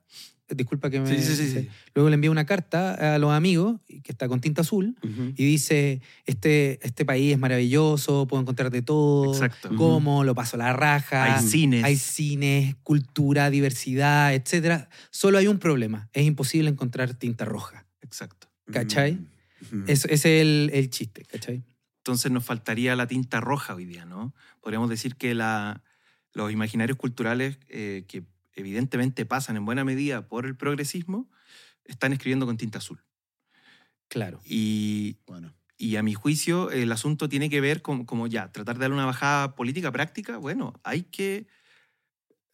Disculpa que me. sí, sí, sí, sí. Luego le envío una carta a los amigos, que está con tinta azul, y dice: Este, este país es maravilloso, puedo encontrar de todo. Exacto. Cómo, lo paso a la raja. Hay cines. Hay cines, cultura, diversidad, etc. Solo hay un problema: es imposible encontrar tinta roja. Exacto. ¿cachai? Ese es el, el chiste, ¿cachai? Entonces nos faltaría la tinta roja hoy día, ¿no? Podríamos decir que la, los imaginarios culturales eh, que evidentemente pasan en buena medida por el progresismo, están escribiendo con tinta azul. Claro. Y, Bueno. y a mi juicio el asunto tiene que ver con como ya, tratar de darle una bajada política práctica. Bueno, hay que...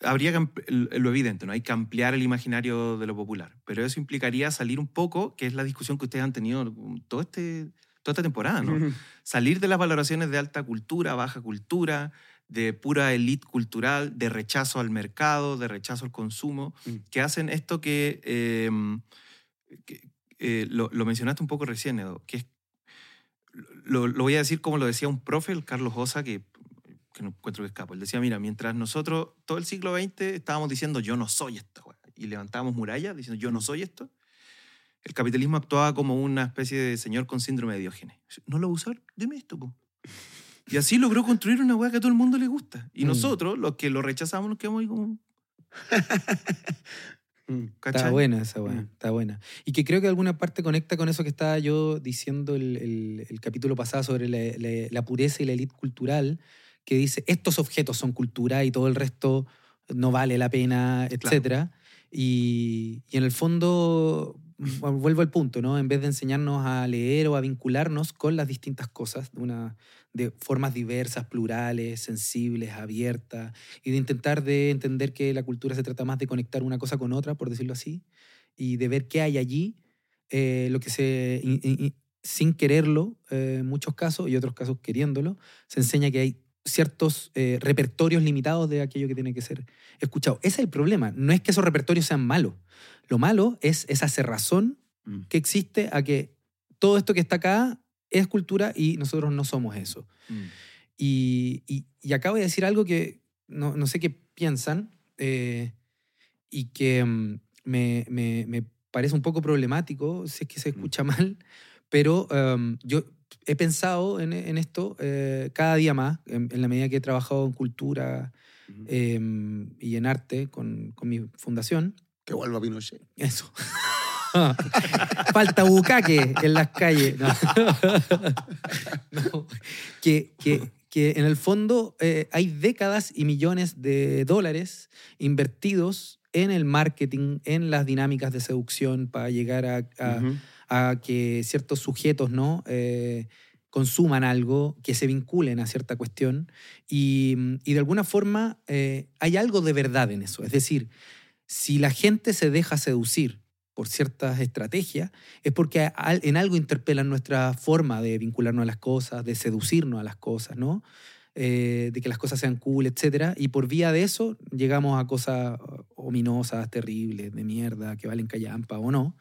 Habría que lo evidente, ¿no? Hay que ampliar el imaginario de lo popular. Pero eso implicaría salir un poco, que es la discusión que ustedes han tenido todo este, toda esta temporada, ¿no? [laughs] salir de las valoraciones de alta cultura, baja cultura, de pura elite cultural, de rechazo al mercado, de rechazo al consumo, Mm. que hacen esto que, eh, que, eh, lo, lo mencionaste un poco recién, Edo, que es, lo, lo voy a decir como lo decía un profe, el Carlos Osa, que, que no encuentro que escapo. Él decía, mira, mientras nosotros todo el siglo XX estábamos diciendo yo no soy esto, weá", y levantábamos murallas diciendo yo no soy esto, el capitalismo actuaba como una especie de señor con síndrome de Diógenes. ¿No lo va a usar? Deme esto, po. Y así logró construir una weá que a todo el mundo le gusta. Y Mm. nosotros, los que lo rechazamos, nos quedamos ahí como... [laughs] Mm. Está buena esa weá, Mm. está buena. Y que creo que de alguna parte conecta con eso que estaba yo diciendo el, el- el capítulo pasado sobre la, la- la pureza y la élite cultural, que dice, estos objetos son cultura y todo el resto no vale la pena, etc. Y, y en el fondo, vuelvo al punto, ¿no? En vez de enseñarnos a leer o a vincularnos con las distintas cosas, de, una, de formas diversas, plurales, sensibles, abiertas, y de intentar de entender que la cultura se trata más de conectar una cosa con otra, por decirlo así, y de ver qué hay allí, eh, lo que se, in- in- sin quererlo, eh, en muchos casos, y otros casos queriéndolo, se enseña que hay ciertos eh, repertorios limitados de aquello que tiene que ser escuchado. Ese es el problema, no es que esos repertorios sean malos, lo malo es esa cerrazón Mm. que existe a que todo esto que está acá es cultura y nosotros no somos eso. Mm. Y, y- y acabo de decir algo que no, no sé qué piensan eh, y que mm, me, me- me parece un poco problemático, si es que se escucha [laughs] mal, pero em, yo he pensado en, en esto eh, cada día más, en, en la medida que he trabajado en cultura em, y en arte con, con mi fundación. Que vuelva Pinochet. Eso. [laughs] Falta bucaque en las calles. No. [laughs] No. Que, que- que en el fondo eh, hay décadas y millones de dólares invertidos en el marketing, en las dinámicas de seducción para llegar a, a que ciertos sujetos ¿no? Eh, consuman algo, que se vinculen a cierta cuestión. Y, y de alguna forma eh, hay algo de verdad en eso. Es decir, si la gente se deja seducir por ciertas estrategias, es porque en algo interpelan nuestra forma de vincularnos a las cosas, de seducirnos a las cosas, ¿no? Eh, de que las cosas sean cool, etc. Y por vía de eso llegamos a cosas ominosas, terribles, de mierda, que valen callampa o no.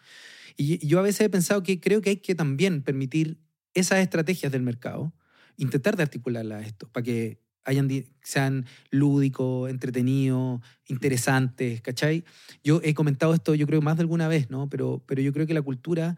Y yo a veces he pensado que creo que hay que también permitir esas estrategias del mercado, intentar de articularlas a esto, para que hayan, sean lúdicos, entretenidos, interesantes, ¿cachai? Yo he comentado esto, yo creo, más de alguna vez, ¿no? Pero, pero yo creo que la cultura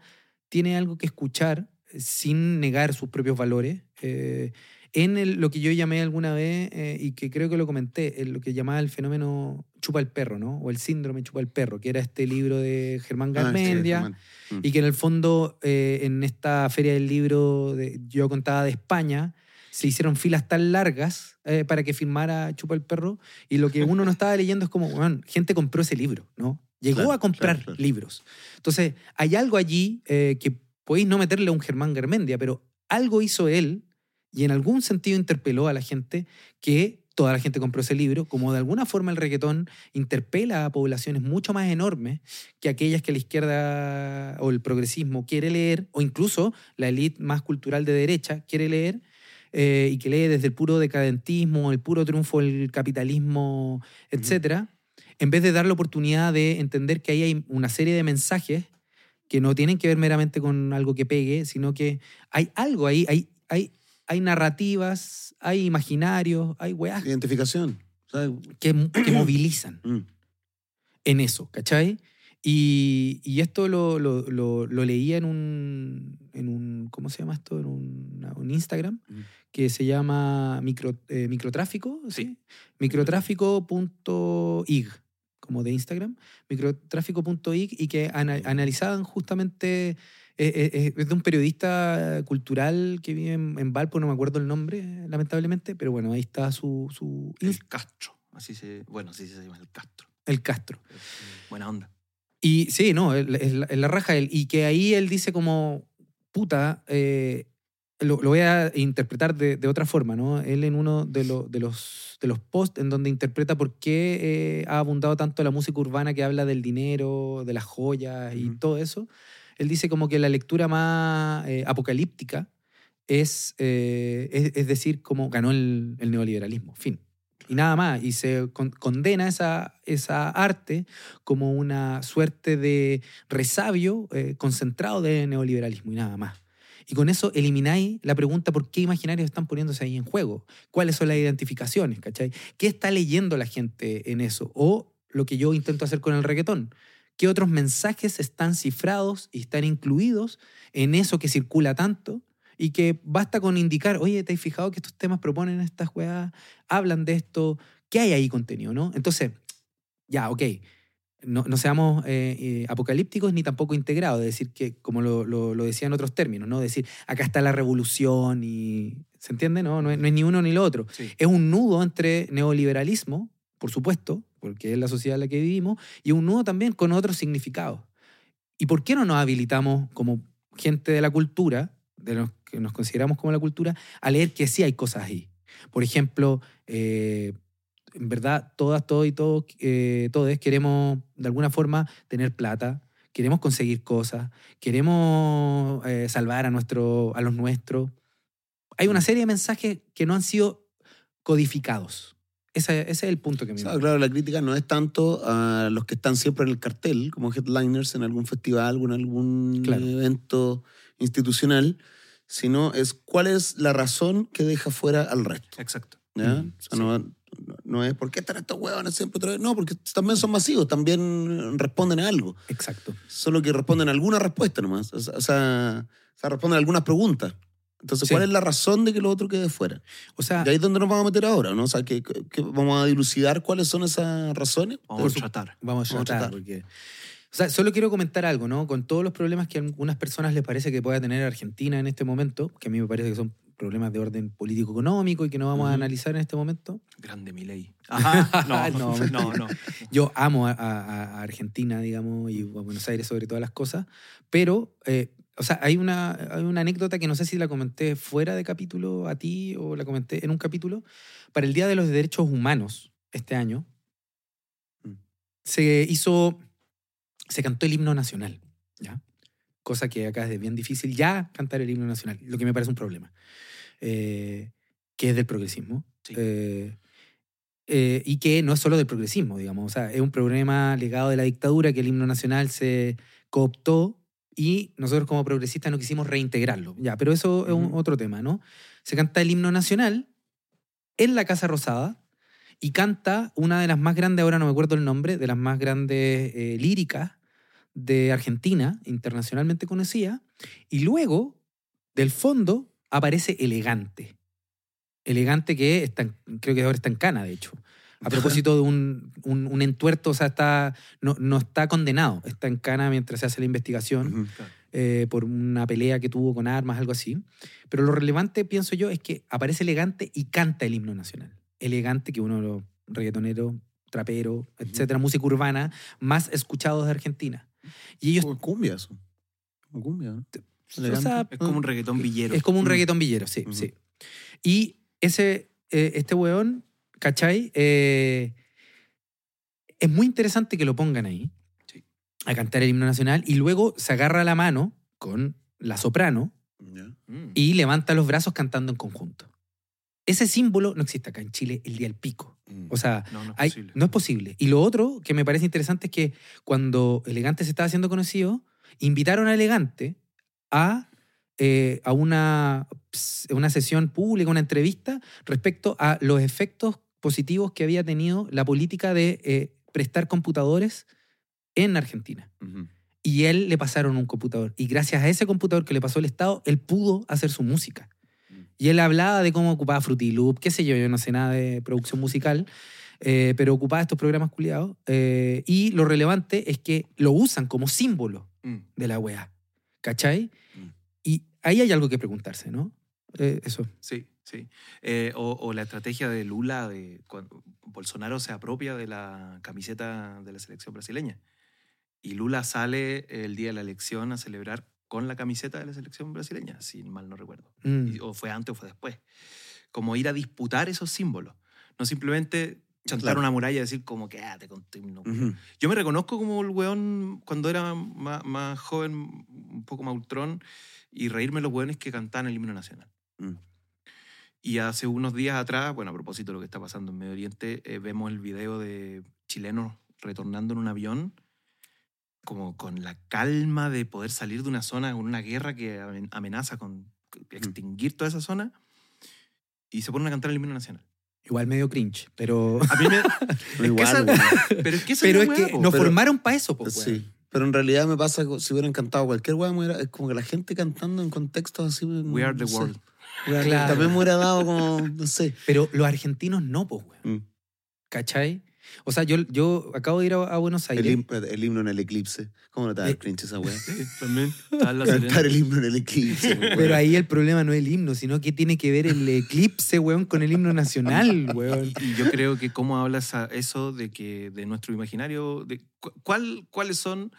tiene algo que escuchar eh, sin negar sus propios valores. eh, en el- lo que yo llamé alguna vez, eh, y que creo que lo comenté, en lo que llamaba el fenómeno chupa el perro, ¿no? O el síndrome chupa el perro, que era este libro de Germán Ah, sí, Garmendia. Mm. Y que en el fondo, eh, en esta feria del libro, de, yo contaba de España, se hicieron filas tan largas eh, para que firmara Chupa el Perro. Y lo que uno no estaba leyendo es como, bueno, gente compró ese libro, ¿no? Llegó Claro, a comprar claro, claro. libros. Entonces, hay algo allí eh, que podéis no meterle a un Germán Garmendia, pero algo hizo él y en algún sentido interpeló a la gente que toda la gente compró ese libro, como de alguna forma el reggaetón interpela a poblaciones mucho más enormes que aquellas que la izquierda o el progresismo quiere leer, o incluso la élite más cultural de derecha quiere leer, eh, y que lee desde el puro decadentismo, el puro triunfo del capitalismo, etcétera, en vez de dar la oportunidad de entender que ahí hay una serie de mensajes que no tienen que ver meramente con algo que pegue, sino que hay algo ahí, hay, hay, hay narrativas, hay imaginarios, hay weas Identificación. ¿sabes? que, que movilizan Mm. en eso, ¿cachai? Y, y esto lo, lo, lo- lo leía en un, en un, ¿cómo se llama esto? En un, un Instagram Mm. que se llama micro, eh, microtráfico, ¿sí? Microtráfico.ig, como de Instagram, microtráfico.ig, y que ana- analizaban justamente, eh, eh, es de un periodista cultural que vive en, en Valpo, no me acuerdo el nombre, lamentablemente, pero bueno, ahí está su, su El Castro. Así se, bueno, así se llama el Castro. el Castro. Buena onda. Y sí, no, es la, raja él. Y que ahí él dice como, puta, eh, lo, lo voy a interpretar de, de otra forma, ¿no? Él en uno de, lo- de los, de los posts en donde interpreta por qué eh, ha abundado tanto la música urbana que habla del dinero, de las joyas y todo eso, él dice como que la lectura más eh, apocalíptica es, es, es decir, como ganó el, el neoliberalismo, fin. Y nada más, y se con- condena esa, esa arte como una suerte de resabio eh, concentrado de neoliberalismo y nada más. Y con eso elimináis la pregunta por qué imaginarios están poniéndose ahí en juego, cuáles son las identificaciones, ¿cachai? ¿Qué está leyendo la gente en eso? O lo que yo intento hacer con el reggaetón. ¿Qué otros mensajes están cifrados y están incluidos en eso que circula tanto? Y que basta con indicar, oye, ¿te has fijado que estos temas proponen estas weas? Hablan de esto. ¿Qué hay ahí contenido, no? Entonces, ya, ok. No, no seamos eh, eh, apocalípticos ni tampoco integrados, de decir que, como lo, lo, lo decía en otros términos, ¿no? Decir, acá está la revolución y. ¿Se entiende? No, no es, no es ni uno ni lo otro. Sí. Es un nudo entre neoliberalismo, por supuesto, porque es la sociedad en la que vivimos, y un nudo también con otros significados. ¿Y por qué no nos habilitamos como gente de la cultura, de los que nos consideramos como la cultura, a leer que sí hay cosas ahí? Por ejemplo, eh, en verdad, todas, todos y todos, eh, todos queremos de alguna forma tener plata, queremos conseguir cosas, queremos eh, salvar a, nuestro, a los nuestros. Hay una serie de mensajes que no han sido codificados. Ese, ese es el punto que me O sea, claro, la crítica no es tanto a los que están siempre en el cartel, como headliners en algún festival o en algún Claro. evento institucional, sino es cuál es la razón que deja fuera al resto. Exacto. ¿ya? Mm, o sea, no, no es ¿por qué están estos huevones siempre otra vez? No, porque también son masivos, también responden a algo. Exacto. Solo que responden a alguna respuesta nomás. O sea, o sea, responden a algunas preguntas. Entonces, Sí. ¿cuál es la razón de que lo otro quede fuera? O sea, Y ahí es donde nos vamos a meter ahora, ¿no? O sea, que, que vamos a dilucidar cuáles son esas razones. Vamos a tratar. Vamos a Vamos a tratar, tratar. porque... Sea, solo quiero comentar algo, ¿no? Con todos los problemas que a algunas personas les parece que pueda tener Argentina en este momento, que a mí me parece que son problemas de orden político-económico y que no vamos a analizar en este momento. Grande mi ley. Ajá. [laughs] [laughs] No, No, no, no. [laughs] Yo amo a, a- a Argentina, digamos, y a Buenos Aires sobre todas las cosas, pero, eh, o sea, hay una, hay una anécdota que no sé si la comenté fuera de capítulo a ti o la comenté en un capítulo. Para el Día de los Derechos Humanos, este año, Mm. se hizo, se cantó el himno nacional, ¿ya? Cosa que acá es bien difícil ya cantar el himno nacional, lo que me parece un problema, eh, que es del progresismo. Sí. Eh, eh, y que no es solo del progresismo, digamos. O sea, es un problema legado de la dictadura que el himno nacional se cooptó y nosotros como progresistas no quisimos reintegrarlo. Ya, pero eso es un- otro tema, ¿no? Se canta el himno nacional en la Casa Rosada y canta una de las más grandes, ahora no me acuerdo el nombre, de las más grandes eh, líricas de Argentina, internacionalmente conocida, y luego, del fondo, aparece Elegante. Elegante que está, creo que ahora está en Cana, de hecho. A propósito de un, un, un entuerto, o sea, está, no, no está condenado, está en Cana mientras se hace la investigación eh, por una pelea que tuvo con armas, algo así. Pero lo relevante, pienso yo, es que aparece elegante y canta el himno nacional. Elegante, que uno de los reggaetoneros, traperos, etcétera, música urbana más escuchados de Argentina. Y ellos Como cumbia eso. Como cumbia, ¿no? o sea, Es como un reggaetón villero. Es como un Mm. reggaetón villero, sí, sí. Y ese, eh, este weón, ¿cachai? Eh, es muy interesante que lo pongan ahí Sí. a cantar el himno nacional y luego se agarra la mano con la soprano. Mm. y levanta los brazos cantando en conjunto. Ese símbolo no existe acá en Chile el día del pico. Mm. O sea, No, no es hay- posible. no es posible. Y lo otro que me parece interesante es que cuando Elegante se estaba haciendo conocido, invitaron a Elegante a, eh, a una, una sesión pública, una entrevista respecto a los efectos positivos que había tenido la política de eh, prestar computadores en Argentina. Y él le pasaron un computador. Y gracias a ese computador que le pasó el Estado, él pudo hacer su música. Y él hablaba de cómo ocupaba Fruity Loop, qué sé yo, yo no sé nada de producción musical, eh, pero ocupaba estos programas culiados. eh, y lo relevante es que lo usan como símbolo Mm. de la weá. ¿Cachai? Mm. Y ahí hay algo que preguntarse, ¿no? Eh, eso. Sí, sí. O, o la estrategia de Lula, de cuando Bolsonaro se apropia de la camiseta de la selección brasileña. Y Lula sale el día de la elección a celebrar con la camiseta de la selección brasileña, si mal no recuerdo. Mm. Y- o fue antes o fue después. Como ir a disputar esos símbolos. No simplemente chantar Claro. una muralla y decir como que, ah, te conté un nombre". Ujú. Yo me reconozco como el weón cuando era más, más joven, un poco más ultrón, y reírme los weones que cantaban el himno nacional. Mm. Y hace unos días atrás, bueno, a propósito de lo que está pasando en Medio Oriente, eh, vemos el video de chilenos retornando en un avión, como con la calma de poder salir de una zona con una guerra que amen- amenaza con extinguir toda esa zona, y se ponen a cantar el himno nacional. Igual medio cringe, pero, A mí me- [laughs] Pero que igual, esa- weón. [laughs] pero es que esa pero es que nos pero- formaron para eso, pues, Sí. Pero en realidad me pasa, si hubieran cantado cualquier hubiera- es como que la gente cantando en contextos así. We are the no world. Are the- Claro. También me hubiera dado como, no sé. Pero los argentinos no, pues, weón. Mm. ¿Cachai? O sea, yo, yo acabo de ir a, a Buenos El, Aires. him- el himno en el eclipse. ¿Cómo no te da Eh, cringe esa weá? Sí, también. Cantar el himno en el eclipse. Pero ahí el problema no es el himno, sino que tiene que ver el eclipse, weón, con el himno nacional, [laughs] weón. Y yo creo que cómo hablas a eso de que de nuestro imaginario, de cu- cuál, cuáles son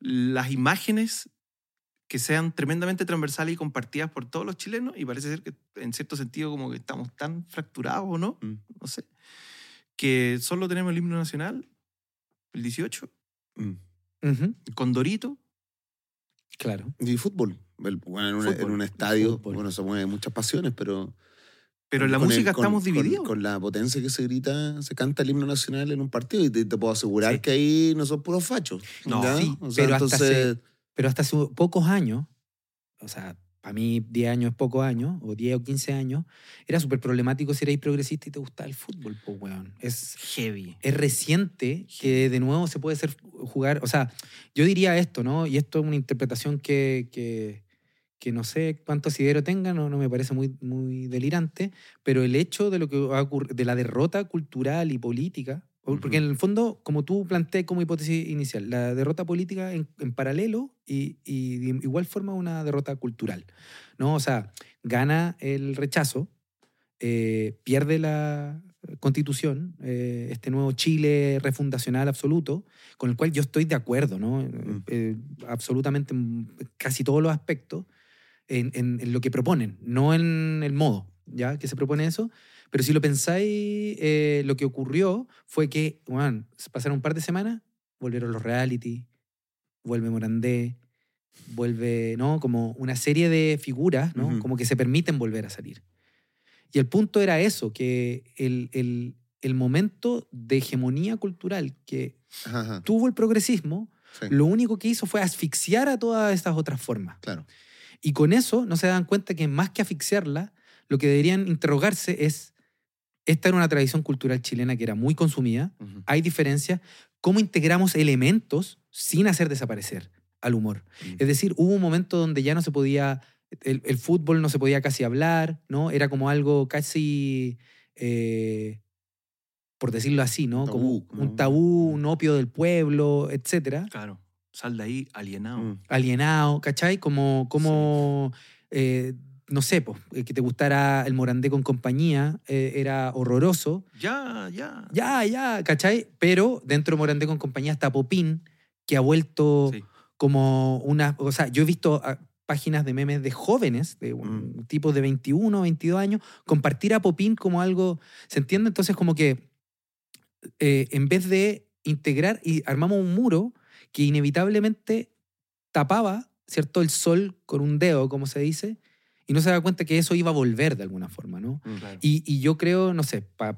las imágenes que sean tremendamente transversales y compartidas por todos los chilenos y parece ser que en cierto sentido como que estamos tan fracturados no, Mm. no sé, que solo tenemos el himno nacional, el 18, Mm. Ujú, con Dorito, Claro. Y fútbol. El- bueno, en, un- Fútbol. en un estadio, Fútbol. bueno, se mueven muchas pasiones, pero. pero en la el- música con- estamos con- divididos. Con, la potencia que se grita, se canta el himno nacional en un partido y te, te puedo asegurar Sí. que ahí no son puros fachos. No, sí, O sea, pero hasta entonces. Pero hasta hace pocos años, o sea, para mí 10 años es pocos años, o 10 o 15 años, era súper problemático si erais progresista y te gustaba el fútbol, pues, weón. Es, Heavy. es reciente que de nuevo se puede hacer jugar. O sea, yo diría esto, ¿no? Y esto es una interpretación que, que, que no sé cuánto asidero tenga, no, no me parece muy, muy delirante, pero el hecho de lo que de la derrota cultural y política, porque en el fondo, como tú planteas como hipótesis inicial, la derrota política en, en paralelo y, y de igual forma una derrota cultural, ¿no? O sea, gana el rechazo, eh, pierde la constitución, eh, este nuevo Chile refundacional absoluto, con el cual yo estoy de acuerdo, ¿no? Mm. Eh, absolutamente en casi todos los aspectos en, en- en lo que proponen, no en el modo, ¿ya? Que se propone eso. Pero si lo pensáis, eh, lo que ocurrió fue que, bueno, pasaron un par de semanas, volvieron los reality, vuelve Morandé, vuelve, ¿no? Como una serie de figuras, ¿no? Como que se permiten volver a salir. Y el punto era eso, que el, el- el momento de hegemonía cultural que ajá, tuvo el progresismo, sí, lo único que hizo fue asfixiar a todas estas otras formas. claro. Y con eso no se dan cuenta que más que asfixiarla, lo que deberían interrogarse es, esta era una tradición cultural chilena que era muy consumida, hay diferencias, ¿cómo integramos elementos sin hacer desaparecer al humor? Mm. Es decir, hubo un momento donde ya no se podía el, el fútbol no se podía casi hablar, ¿no? Era como algo casi, eh, por decirlo así, ¿no? Un como tabú, un tabú, un opio del pueblo, etcétera. Claro. Sal de ahí alienado. Mm. alienado, ¿cachai? Como, como eh, no sé, pues, eh, que te gustara el Morandé con compañía, eh, era horroroso. Ya, ya. Ya, ya, ¿cachai? Pero dentro de Morandé con compañía está Popín, que ha vuelto Sí. como una... O sea, yo he visto ah, páginas de memes de jóvenes, de un- tipos de 21, 22 años, compartir a Popín como algo... ¿Se entiende? Entonces como que eh, en vez de integrar y armamos un muro que inevitablemente tapaba, ¿cierto? El sol con un dedo, como se dice, y no se da cuenta que eso iba a volver de alguna forma, ¿no? Mm. Claro. Y, y yo creo, no sé, para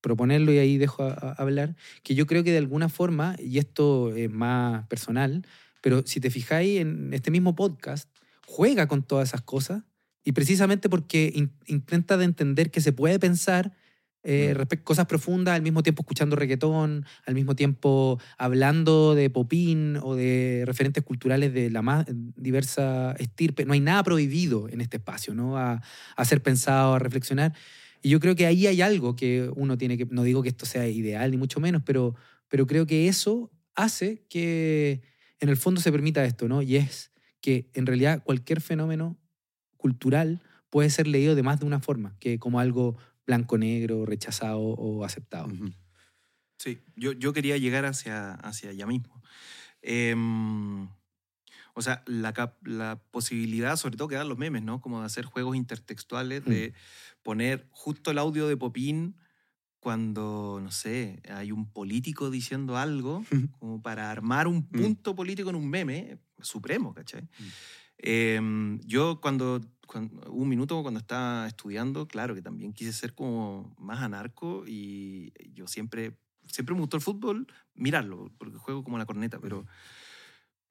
proponerlo y ahí dejo a- a hablar, que yo creo que de alguna forma, y esto es más personal, pero si te fijáis en este mismo podcast, juega con todas esas cosas y precisamente porque in- intenta de entender que se puede pensar eh, respecto cosas profundas al mismo tiempo escuchando reggaetón, al mismo tiempo hablando de popín o de referentes culturales de la más diversa estirpe. No hay nada prohibido en este espacio, ¿no? A, a ser pensado, a reflexionar. Y yo creo que ahí hay algo que uno tiene que, no digo que esto sea ideal ni mucho menos, pero, pero creo que eso hace que en el fondo se permita esto, ¿no? Y es que en realidad cualquier fenómeno cultural puede ser leído de más de una forma, que como algo blanco-negro, rechazado o aceptado. Sí, yo, yo quería llegar hacia, hacia allá mismo. Em, o sea, la, la posibilidad, sobre todo que dan los memes, ¿no? Como de hacer juegos intertextuales, de poner justo el audio de Popín cuando, no sé, hay un político diciendo algo, [laughs] como para armar un punto político en un meme supremo, ¿cachai? Em, yo cuando, cuando- un minuto cuando estaba estudiando, claro que también quise ser como más anarco y yo siempre, siempre me gustó el fútbol, mirarlo, porque juego como la corneta, pero,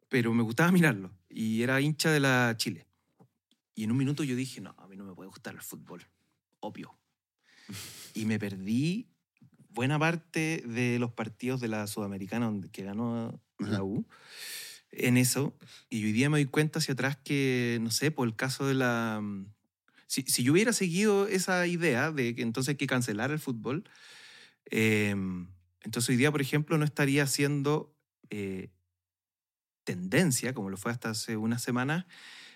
pero me gustaba mirarlo y era hincha de la Chile. Y en un minuto yo dije, no, a mí no me puede gustar el fútbol, obvio. Y me perdí buena parte de los partidos de la Sudamericana donde, que ganó la Ajá. En eso. Y hoy día me doy cuenta hacia atrás que, no sé, por el caso de la... Si, si yo hubiera seguido esa idea de que entonces hay que cancelar el fútbol, eh, entonces hoy día, por ejemplo, no estaría haciendo eh, tendencia, como lo fue hasta hace unas semanas,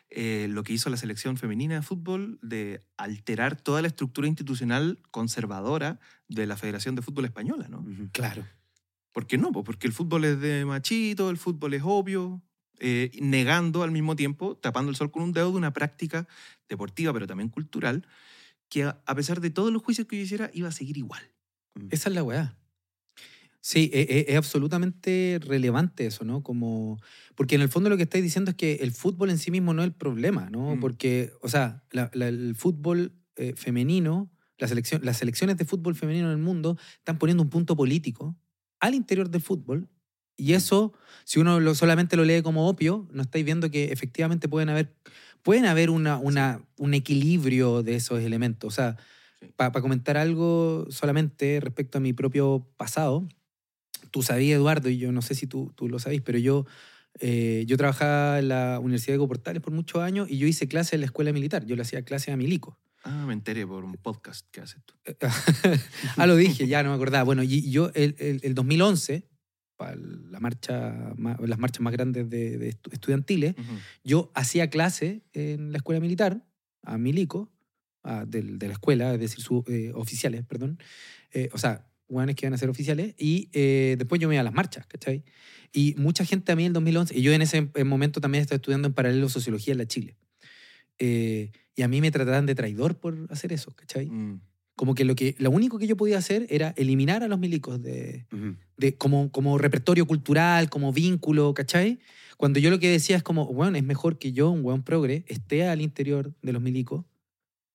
eh, lo que hizo la selección femenina de fútbol de alterar toda la estructura institucional conservadora de la Federación de Fútbol Española, ¿no? Claro. ¿Por qué no? Pues porque el fútbol es de machito, el fútbol es obvio, eh, negando al mismo tiempo, tapando el sol con un dedo de una práctica deportiva, pero también cultural, que a, a pesar de todos los juicios que yo hiciera, iba a seguir igual. Esa es la weá. Sí, e- e- es, absolutamente relevante eso, ¿no? Como, porque en el fondo lo que estáis diciendo es que el fútbol en sí mismo no es el problema, ¿no? Mm. Porque, o sea, la- la- el fútbol eh, femenino, la selección, las selecciones de fútbol femenino en el mundo están poniendo un punto político al interior del fútbol. Y eso, si uno lo- solamente lo lee como opio, no estáis viendo que efectivamente pueden haber, pueden haber una, una, un equilibrio de esos elementos. O sea, Sí. para comentar algo solamente respecto a mi propio pasado, tú sabías, Eduardo, y yo no sé si tú, tú lo sabéis, pero yo, eh, yo trabajaba en la Universidad de Coportales por muchos años y yo hice clases en la escuela militar. Yo le hacía clases a milicos. Ah, me enteré por un podcast que haces tú. [laughs] ah, lo dije, ya no me acordaba. Bueno, y yo el, el, el 2011, para la marcha, ma- las marchas más grandes de, de estu- estudiantiles, Ujú. yo hacía clase en la escuela militar, a milicos, a- del- de, la escuela, es decir, su- eh, oficiales, perdón. Eh, o sea, hueones que iban a ser oficiales. Y eh, después yo me iba a las marchas, ¿cachai? Y mucha gente a mí en el 2011, y yo en ese eh, momento también estaba estudiando en paralelo sociología en la Chile. Eh, y a mí me trataban de traidor por hacer eso, ¿cachai? Mm. Como que lo, que lo único que yo podía hacer era eliminar a los milicos de, de, como, como repertorio cultural, como vínculo, ¿cachai? Cuando yo lo que decía es como, bueno, es mejor que yo, un weón progre, esté al interior de los milicos,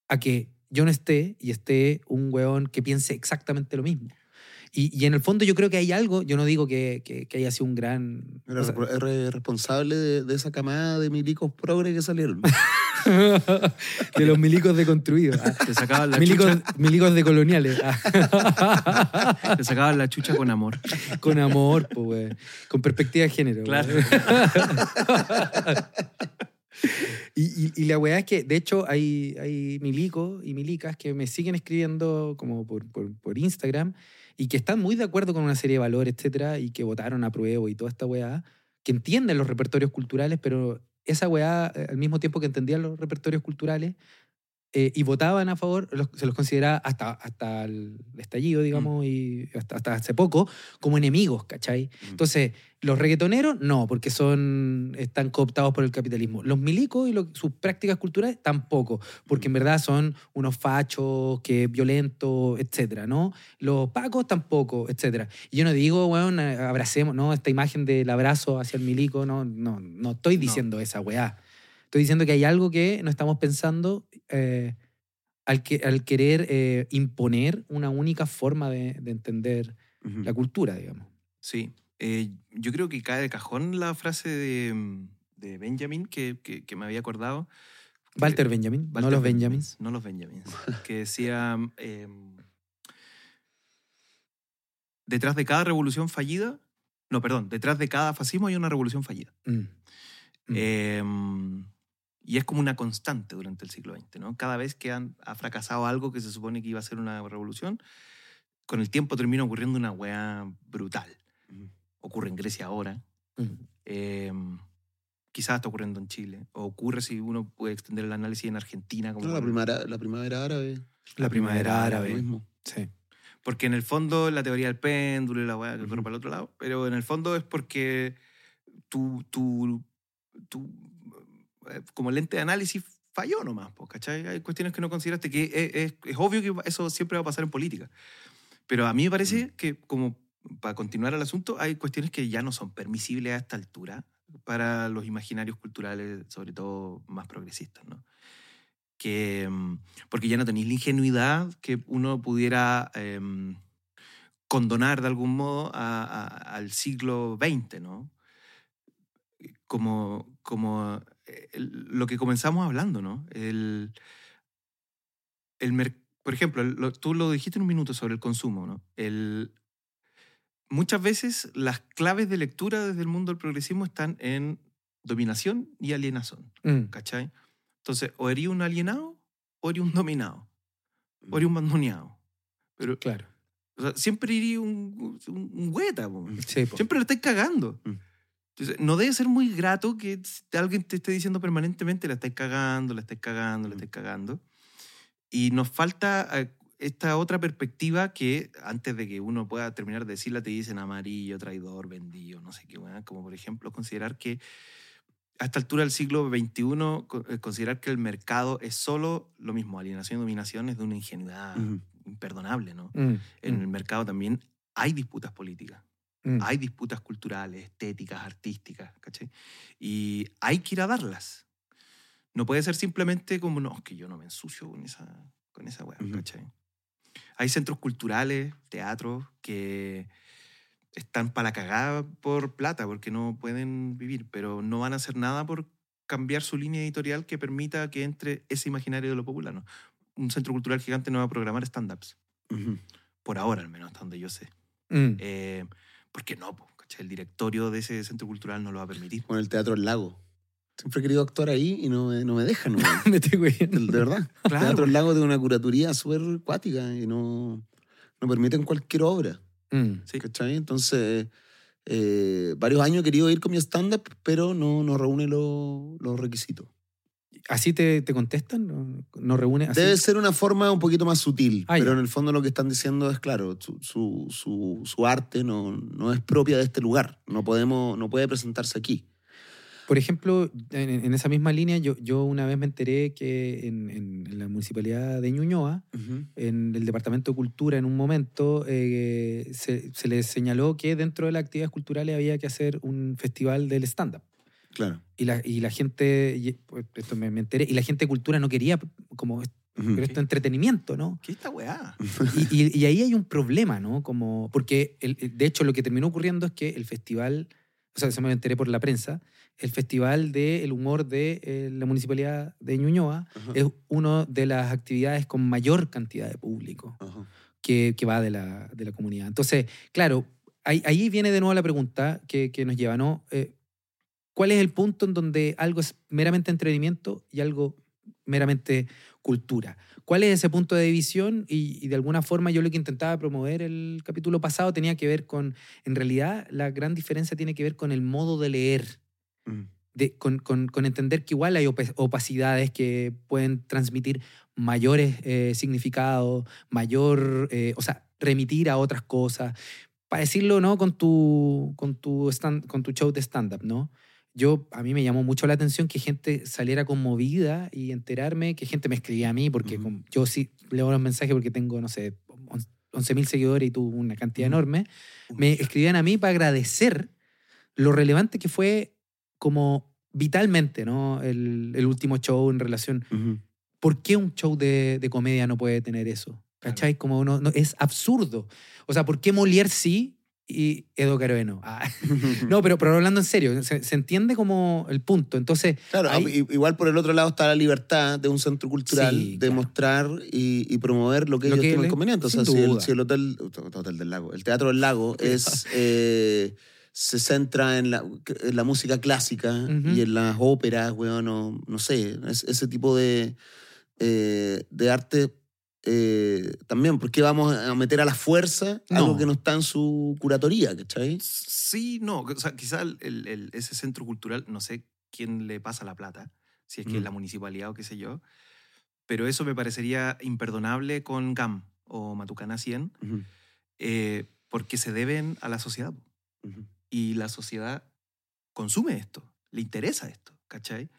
a que yo no esté y esté un weón que piense exactamente lo mismo. Y, y en el fondo yo creo que hay algo, yo no digo que, que, que haya sido un gran... Era o sea, repro- era responsable de, de esa camada de milicos progre que salieron. [laughs] [laughs] de los milicos deconstruidos. ah. Te sacaban la Milicos, chucha, milicos de coloniales. [laughs] te sacaban la chucha con amor. Con amor, pues. Con perspectiva de género. Claro. [laughs] Y, y- y la weá es que, de hecho, hay, hay milicos y milicas que me siguen escribiendo como por, por, por Instagram y que están muy de acuerdo con una serie de valores, etcétera, y que votaron a prueba y toda esta weá, que entienden los repertorios culturales, pero esa weá, eh, al mismo tiempo que entendían los repertorios culturales eh, y votaban a favor, los- se los consideraba hasta, hasta el estallido, digamos, y hasta, hasta hace poco, como enemigos, ¿cachai? Entonces, los reggaetoneros, no, porque son, están cooptados por el capitalismo. Los milicos y lo- sus prácticas culturales, tampoco, porque en verdad son unos fachos, que violentos, etcétera, ¿no? Los pacos tampoco, etcétera. Y yo no digo, bueno, abracemos, ¿no? Esta imagen del abrazo hacia el milico, no, no, no estoy No. diciendo esa weá. Estoy diciendo que hay algo que no estamos pensando eh, al, que, al querer eh, imponer una única forma de, de entender Ujú. la cultura, digamos. Sí. Eh, yo creo que cae de cajón la frase de, mm, de Benjamin que, que, que me había acordado. que- Walter Benjamin, no los Benjamin, Benjamins. No los Benjamins. [laughs] que decía, eh, detrás de cada revolución fallida, no, perdón, detrás de cada fascismo hay una revolución fallida. Mm. Mm. Y es como una constante durante el siglo XX, ¿no? Cada vez que han, ha fracasado algo que se supone que iba a ser una revolución, con el tiempo termina ocurriendo una weá brutal. Ocurre en Grecia ahora, Mm. eh, quizás está ocurriendo en Chile, o ocurre si uno puede extender el análisis en Argentina. Como No, la, primavera, la primavera árabe. La primavera árabe. Lo mismo. Sí. Porque en el fondo la teoría del péndulo y la weá que corre para el otro lado, pero en el fondo es porque tu, tu, tu, como lente de análisis falló nomás, ¿cachai? Hay cuestiones que no consideraste, que es, es- es obvio que eso siempre va a pasar en política. Pero a mí me parece que, como para continuar el asunto, hay cuestiones que ya no son permisibles a esta altura para los imaginarios culturales, sobre todo más progresistas, ¿no? Que, mm, porque ya no tenéis la ingenuidad que uno pudiera em, condonar de algún modo a- a- al siglo XX, ¿no? Como, como eh, el- lo que comenzamos hablando, ¿no? El, el mer- por ejemplo, lo- tú lo dijiste en un minuto sobre el consumo, ¿no? El, muchas veces las claves de lectura desde el mundo del progresismo están en dominación y alienación, Mm. ¿cachai? Entonces, o eres un alienado o eres un dominado, o eres un mandoneado. Pero Claro. o sea, siempre iría un, un, un hueta, po. Sí, po. siempre lo estáis cagando. Mm. Entonces, no debe ser muy grato que alguien te esté diciendo permanentemente la estáis cagando, la estáis cagando, la Mm. estáis cagando. Y nos falta eh, esta otra perspectiva que antes de que uno pueda terminar de decirla te dicen amarillo, traidor, vendido, no sé qué, como por ejemplo considerar que a esta altura del siglo XXI, eh, considerar que el mercado es solo lo mismo, alienación y dominación es de una ingenuidad imperdonable, ¿no? Mm. En Mm. el mercado también hay disputas políticas Mm. hay disputas culturales, estéticas, artísticas, ¿cachai? Y hay que ir a darlas. No puede ser simplemente como, no, es que yo no me ensucio con esa, con esa weá, Ujú. ¿cachai? Hay centros culturales, teatros, que están para la cagada por plata, porque no pueden vivir, pero no van a hacer nada por cambiar su línea editorial que permita que entre ese imaginario de lo popular. ¿no? Un centro cultural gigante no va a programar stand-ups, Ujú. por ahora al menos, hasta donde yo sé. Mm. Eh, porque no, po, ¿cachai? el directorio de ese centro cultural no lo va a permitir. Con el Teatro El Lago. Siempre he querido actuar ahí y no me, no me dejan. [laughs] Me estoy güeyendo. De verdad. [laughs] El Teatro El Lago tiene una curatoría súper cuática y no, no permiten cualquier obra. Mm. Sí. ¿Cachai? Entonces, eh, varios años he querido ir con mi stand-up, pero no, no reúne lo- los requisitos. ¿Así te, te contestan? ¿No, no reúne? Así? Debe ser una forma un poquito más sutil, Ah, pero ya. en el fondo lo que están diciendo es, claro, su, su, su- su arte no, no es propia de este lugar. No, podemos, no puede presentarse aquí. Por ejemplo, en, en esa misma línea, yo, yo una vez me enteré que en, en- en la municipalidad de Ñuñoa, en el Departamento de Cultura, en un momento, eh, se, se les señaló que dentro de las actividades culturales había que hacer un festival del stand-up. Claro. Y la, y la gente, y, pues, esto me, me enteré, y la gente de cultura no quería, como, pero esto es entretenimiento, ¿no? ¿Qué es esta weá? Y, y- y ahí hay un problema, ¿no? Como, porque el- de hecho lo que terminó ocurriendo es que el festival, o sea, se me enteré por la prensa, el festival del humor de eh, la municipalidad de Ñuñoa Ajá. es una de las actividades con mayor cantidad de público que, que va de la, de la comunidad. Entonces, claro, ahí, ahí viene de nuevo la pregunta que, que nos lleva, ¿no? Eh, ¿Cuál es el punto en donde algo es meramente entretenimiento y algo meramente cultura? ¿Cuál es ese punto de división? Y, y de alguna forma yo lo que intentaba promover el capítulo pasado tenía que ver con, en realidad la gran diferencia tiene que ver con el modo de leer Mm. de- con, con- con entender que igual hay opa- opacidades que pueden transmitir mayores eh, significados, mayor, eh, o sea, remitir a otras cosas. Para decirlo, ¿no? Con tu, con tu, stand- con tu show de stand-up, ¿no? Yo, a mí me llamó mucho la atención que gente saliera conmovida y enterarme que gente me escribía a mí, porque yo sí leo los mensajes porque tengo, no sé, 11 mil seguidores y tú una cantidad enorme. Me escribían a mí para agradecer lo relevante que fue como vitalmente, ¿no? El, el último show en relación. ¿Por qué un show de, de comedia no puede tener eso? ¿Cachai? Como uno, no, es absurdo. O sea, ¿por qué Molière sí y Edo Caroeno? Ah, [laughs] no, pero, pero hablando en serio, se, se entiende como el punto. Entonces, Claro, ahí- i- igual por el otro lado está la libertad de un centro cultural Sí, de claro. mostrar y, y promover lo que Lo ellos tienen conveniente. O sea, si el, duda. si el hotel, hotel del lago, el teatro del lago es eh, se centra en la, en la música clásica y en las óperas, weón, o no sé, es- ese tipo de, eh, de arte eh, también, porque vamos a meter a la fuerza No. algo que no está en su curatoría, ¿cachai? Sí, no. O sea, quizá el- el- ese centro cultural, no sé quién le pasa la plata, si es que es Mm. la municipalidad o qué sé yo, pero eso me parecería imperdonable con GAM o Matucana 100, Ujú, eh, porque se deben a la sociedad. po. ujú. Y la sociedad consume esto, le interesa esto, ¿cachai?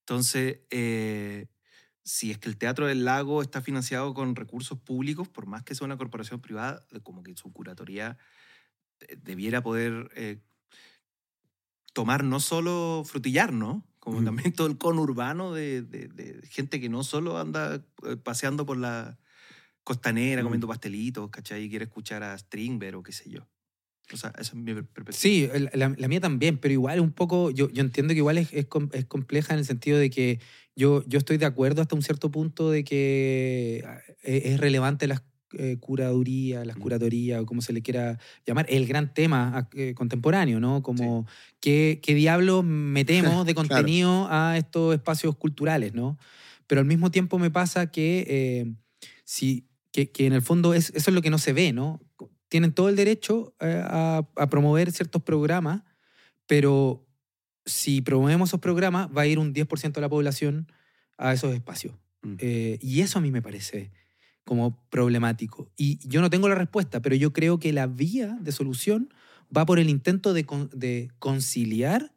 Entonces, eh, si es que el Teatro del Lago está financiado con recursos públicos, por más que sea una corporación privada, como que su curatoría eh, debiera poder eh, tomar no solo frutillar, ¿no? Como Ujú. también todo el conurbano de, de- de gente que no solo anda eh, paseando por la costanera comiendo pastelitos, ¿cachai? Y quiere escuchar a Strindberg o qué sé yo. O sea, esa es mi per- perspectiva. Sí, la, la mía también, pero igual un poco, yo, yo entiendo que igual es, es, es compleja en el sentido de que yo, yo estoy de acuerdo hasta un cierto punto de que ah, es, es relevante las eh, curadurías, las curatorías, o como se le quiera llamar, el gran tema ah, eh, contemporáneo, ¿no? Como ¿qué, qué diablos metemos [laughs] de Claro. contenido a estos espacios culturales, ¿no? Pero al mismo tiempo me pasa que, eh, si, que, que en el fondo es, eso es lo que no se ve, ¿no? Tienen todo el derecho eh, a, a promover ciertos programas, pero si promovemos esos programas, va a ir un 10% de la población a esos espacios. Mm. Eh, y eso a mí me parece como problemático. Y yo no tengo la respuesta, pero yo creo que la vía de solución va por el intento de, con- de conciliar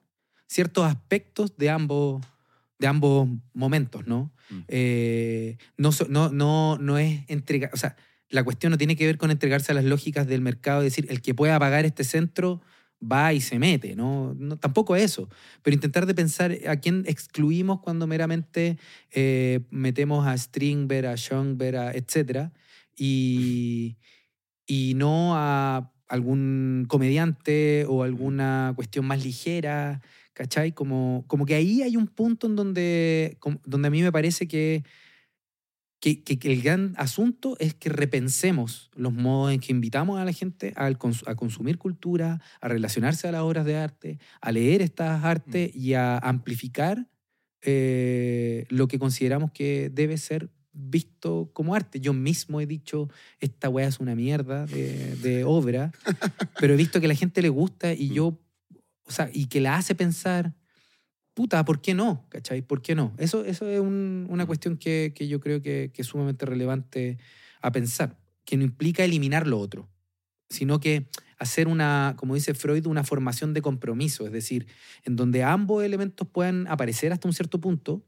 ciertos aspectos de ambos, de ambos momentos, ¿no? Mm. Eh, no, no, no, no es entregar, o sea, la cuestión no tiene que ver con entregarse a las lógicas del mercado, es decir, el que pueda pagar este centro va y se mete, ¿no? no tampoco eso, pero intentar de pensar a quién excluimos cuando meramente eh, metemos a Stringberg, a Schoenberg, a etcétera, y, y no a algún comediante o alguna cuestión más ligera, ¿cachai? Como, como que ahí hay un punto en donde, donde a mí me parece que, que, que- que el gran asunto es que repensemos los modos en que invitamos a la gente cons- a consumir cultura, a relacionarse a las obras de arte, a leer estas artes y a amplificar eh, lo que consideramos que debe ser visto como arte. Yo mismo he dicho, esta weá es una mierda de, de obra, [laughs] pero he visto que a la gente le gusta y yo, o sea, y que la hace pensar, puta, ¿por qué no? ¿Cachai? ¿Por qué no? Eso, eso es un- una cuestión que, que yo creo que, que es sumamente relevante a pensar, que no implica eliminar lo otro, sino que hacer una, como dice Freud, una formación de compromiso, es decir, en donde ambos elementos puedan aparecer hasta un cierto punto,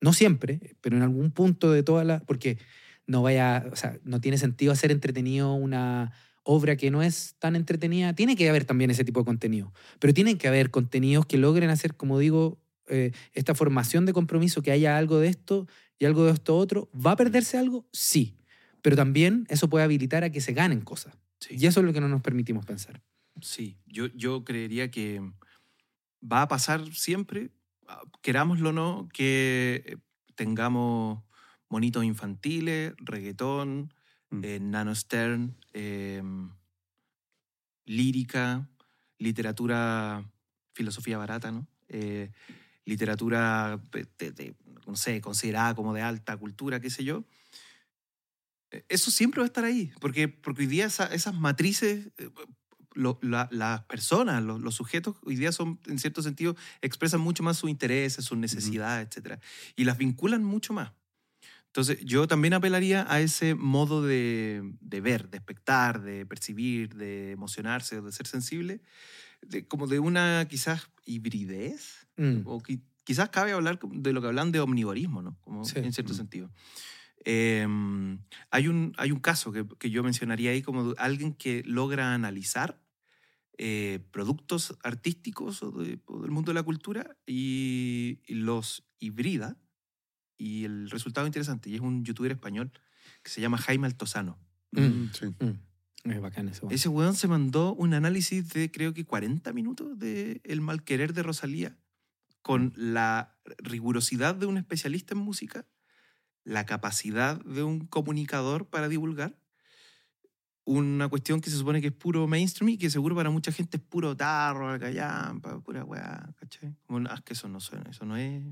no siempre, pero en algún punto de toda la... Porque no vaya, o sea, no tiene sentido hacer entretenido una obra que no es tan entretenida. Tiene que haber también ese tipo de contenido, pero tienen que haber contenidos que logren hacer, como digo, eh, esta formación de compromiso, que haya algo de esto y algo de esto otro. ¿Va a perderse algo? Sí, pero también eso puede habilitar a que se ganen cosas. Sí. Y eso es lo que no nos permitimos pensar. Sí, yo, yo creería que va a pasar siempre, ah, querámoslo o no, que eh, tengamos monitos infantiles, reggaetón, Mm. eh, Nano Stern, eh, lírica, literatura, filosofía barata, ¿no? eh, literatura, de- de- no sé, considerada como de alta cultura, qué sé yo, eh, eso siempre va a estar ahí, porque, porque hoy día esa- esas matrices, eh, lo- la- las personas, los, los sujetos, hoy día son, en cierto sentido, expresan mucho más sus intereses, sus necesidades, etc. Y las vinculan mucho más. Entonces, yo también apelaría a ese modo de, de ver, de expectar, de percibir, de emocionarse, de ser sensible, de, como de una quizás hibridez, Mm. o qui- quizás cabe hablar de lo que hablan de omnivorismo, ¿no? Como Sí. en cierto Mm. sentido. Eh, hay, un, hay un caso que, que yo mencionaría ahí como alguien que logra analizar eh, productos artísticos o, de- o del mundo de la cultura y, y los hibrida. Y el resultado es interesante. Y es un youtuber español que se llama Jaime Altozano. Mm. Sí. Mm. Es bacán eso. Ese weón se mandó un análisis de creo que 40 minutos de El mal querer de Rosalía con la rigurosidad de un especialista en música, la capacidad de un comunicador para divulgar, una cuestión que se supone que es puro mainstream y que seguro para mucha gente es puro tarro, callampa, pura weá, ¿cachai? Como, ah, es que eso no suena, eso no es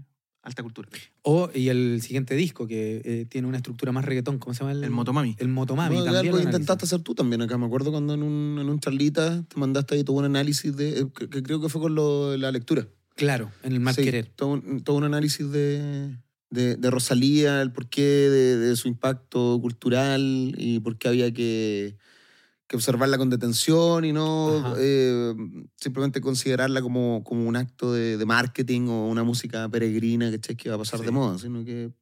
alta cultura. O, y el siguiente disco, que eh, tiene una estructura más reggaetón, ¿cómo se llama? El, El Motomami. El Motomami. No, también algo lo intentaste hacer tú también acá. Me acuerdo cuando en un, en un charlita te mandaste ahí todo un análisis de. eh, que, que creo que fue con lo la lectura. Claro, en el mal Sí, querer. Todo un, todo un análisis de, de, de Rosalía, el porqué de, de su impacto cultural y por qué había que, que observarla con detención y no eh, simplemente considerarla como, como un acto de, de marketing o una música peregrina que va a pasar Sí. de moda, sino que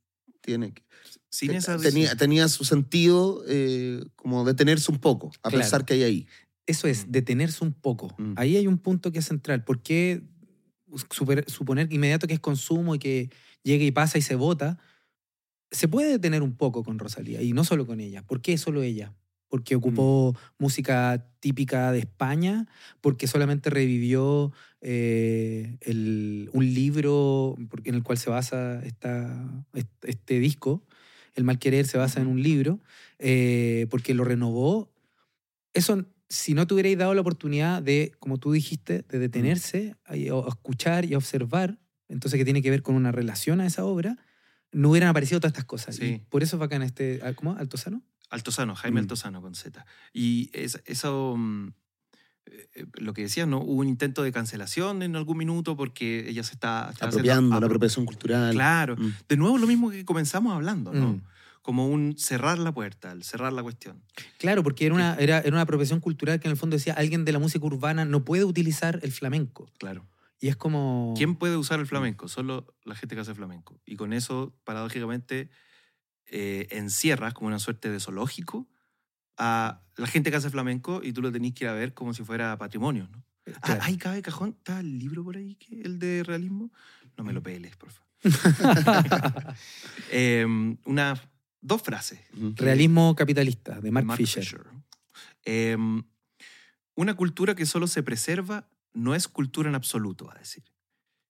tiene que Sin esa tenía, tenía su sentido eh, como detenerse un poco, a Claro. pensar que hay ahí. Eso es, Mm. detenerse un poco. Mm. Ahí hay un punto que es central. ¿Por qué super- suponer inmediato que es consumo y que llega y pasa y se vota? Se puede detener un poco con Rosalía y no solo con ella. ¿Por qué solo ella? Porque ocupó música típica de España, porque solamente revivió eh, el- un libro en el cual se basa esta, este, este disco. El mal querer se basa en un libro, eh, porque lo renovó. Eso, si no te hubierais dado la oportunidad de, como tú dijiste, de detenerse, a, a escuchar y a observar, entonces que tiene que ver con una relación a esa obra, no hubieran aparecido todas estas cosas. Sí. Y por eso es bacán este, ah, ¿cómo? ¿Altozano? Altozano, Jaime Mm. Altozano con Z. Y es- eso, mm, eh, eh, lo que decías, ¿no? Hubo un intento de cancelación en algún minuto porque ella se está... está haciendo Apropiando, la apro- apropiación cultural. Claro. Mm. De nuevo lo mismo que comenzamos hablando, ¿no? Mm. Como un cerrar la puerta, el cerrar la cuestión. Claro, porque era una, era, era una apropiación cultural que en el fondo decía alguien de la música urbana no puede utilizar el flamenco. Claro. Y es como... ¿Quién puede usar el flamenco? Solo la gente que hace flamenco. Y con eso, paradójicamente, eh, encierras como una suerte de zoológico a la gente que hace flamenco y tú lo tenés que ir a ver como si fuera patrimonio, ¿no? Ah, Claro. ahí cabe cajón, está el libro por ahí, que, el de realismo. No me lo peles, por favor. [laughs] Eh, una, dos frases. Realismo capitalista, de Mark, Mark Fisher. Fisher. Eh, una cultura que solo se preserva no es cultura en absoluto, va a decir.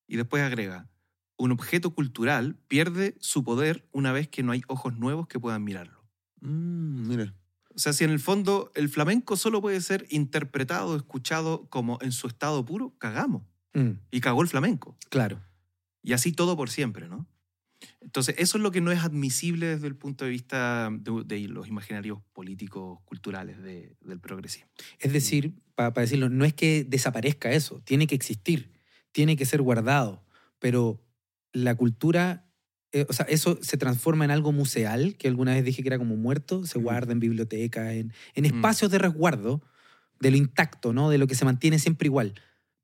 Y después agrega, un objeto cultural pierde su poder una vez que no hay ojos nuevos que puedan mirarlo. Mm, mira. O sea, si en el fondo el flamenco solo puede ser interpretado, escuchado como en su estado puro, cagamos. Mm, Y cagó el flamenco. claro. Y así todo por siempre, ¿no? Entonces, eso es lo que no es admisible desde el punto de vista de, de los imaginarios políticos, culturales de- del progresismo. Es decir, para decirlo, no es que desaparezca eso, tiene que existir, tiene que ser guardado, pero la cultura, eh, o sea, eso se transforma en algo museal, que alguna vez dije que era como muerto, se Mm. guarda en bibliotecas, en, en Mm. espacios de resguardo de lo intacto, ¿no? De lo que se mantiene siempre igual.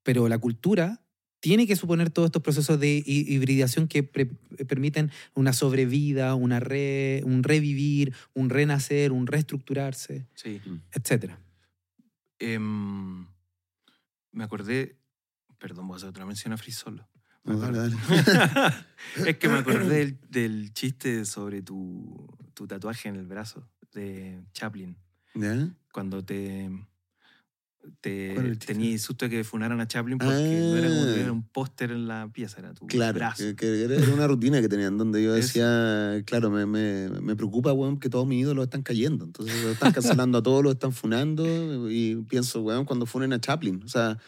Pero la cultura tiene que suponer todos estos procesos de hi- hibridación que pre- permiten una sobrevida, una re- un revivir, un renacer, un reestructurarse, Sí. etcétera. Em, me acordé, perdón, voy a hacer otra mención a Free Solo. Me No, dale, dale. es que me acordé [laughs] del, del chiste sobre tu, tu tatuaje en el brazo de Chaplin. ¿Ya? Cuando te, te tenías susto de que funaran a Chaplin porque no era, Ah. era un póster en la pieza, era tu Claro, brazo. que, que era una rutina que tenían donde yo Eso. decía, claro, me, me, me preocupa, weón, que todos mis ídolos están cayendo. Entonces lo están cancelando a todos, los están funando y pienso, weón, cuando funen a Chaplin. O sea,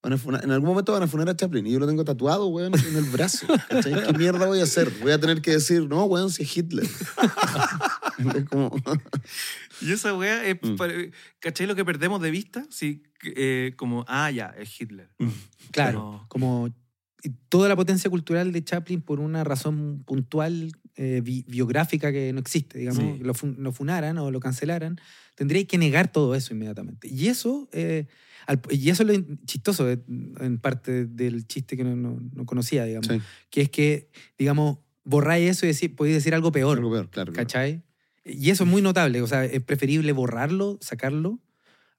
Van a funar- en algún momento van a funar a Chaplin y yo lo tengo tatuado, weón, en el brazo. ¿cachai? ¿Qué mierda voy a hacer? Voy a tener que decir, no, weón, si es Hitler. [laughs] como, [laughs] Y esa weá es. Mm. ¿Cachai lo que perdemos de vista? Sí, eh, como, ah, ya, es Hitler. Claro, No. como y toda la potencia cultural de Chaplin por una razón puntual, eh, bi- biográfica que no existe, digamos, Sí. lo, fun- lo funaran o lo cancelaran, tendría que negar todo eso inmediatamente. Y eso, eh, al- y eso es lo chistoso, en parte del chiste que no, no- no conocía, digamos, sí, que es que, digamos, borráis eso y decir, podéis decir algo peor. algo peor, claro. claro. ¿Cachai? Y eso es muy notable. O sea, es preferible borrarlo, sacarlo,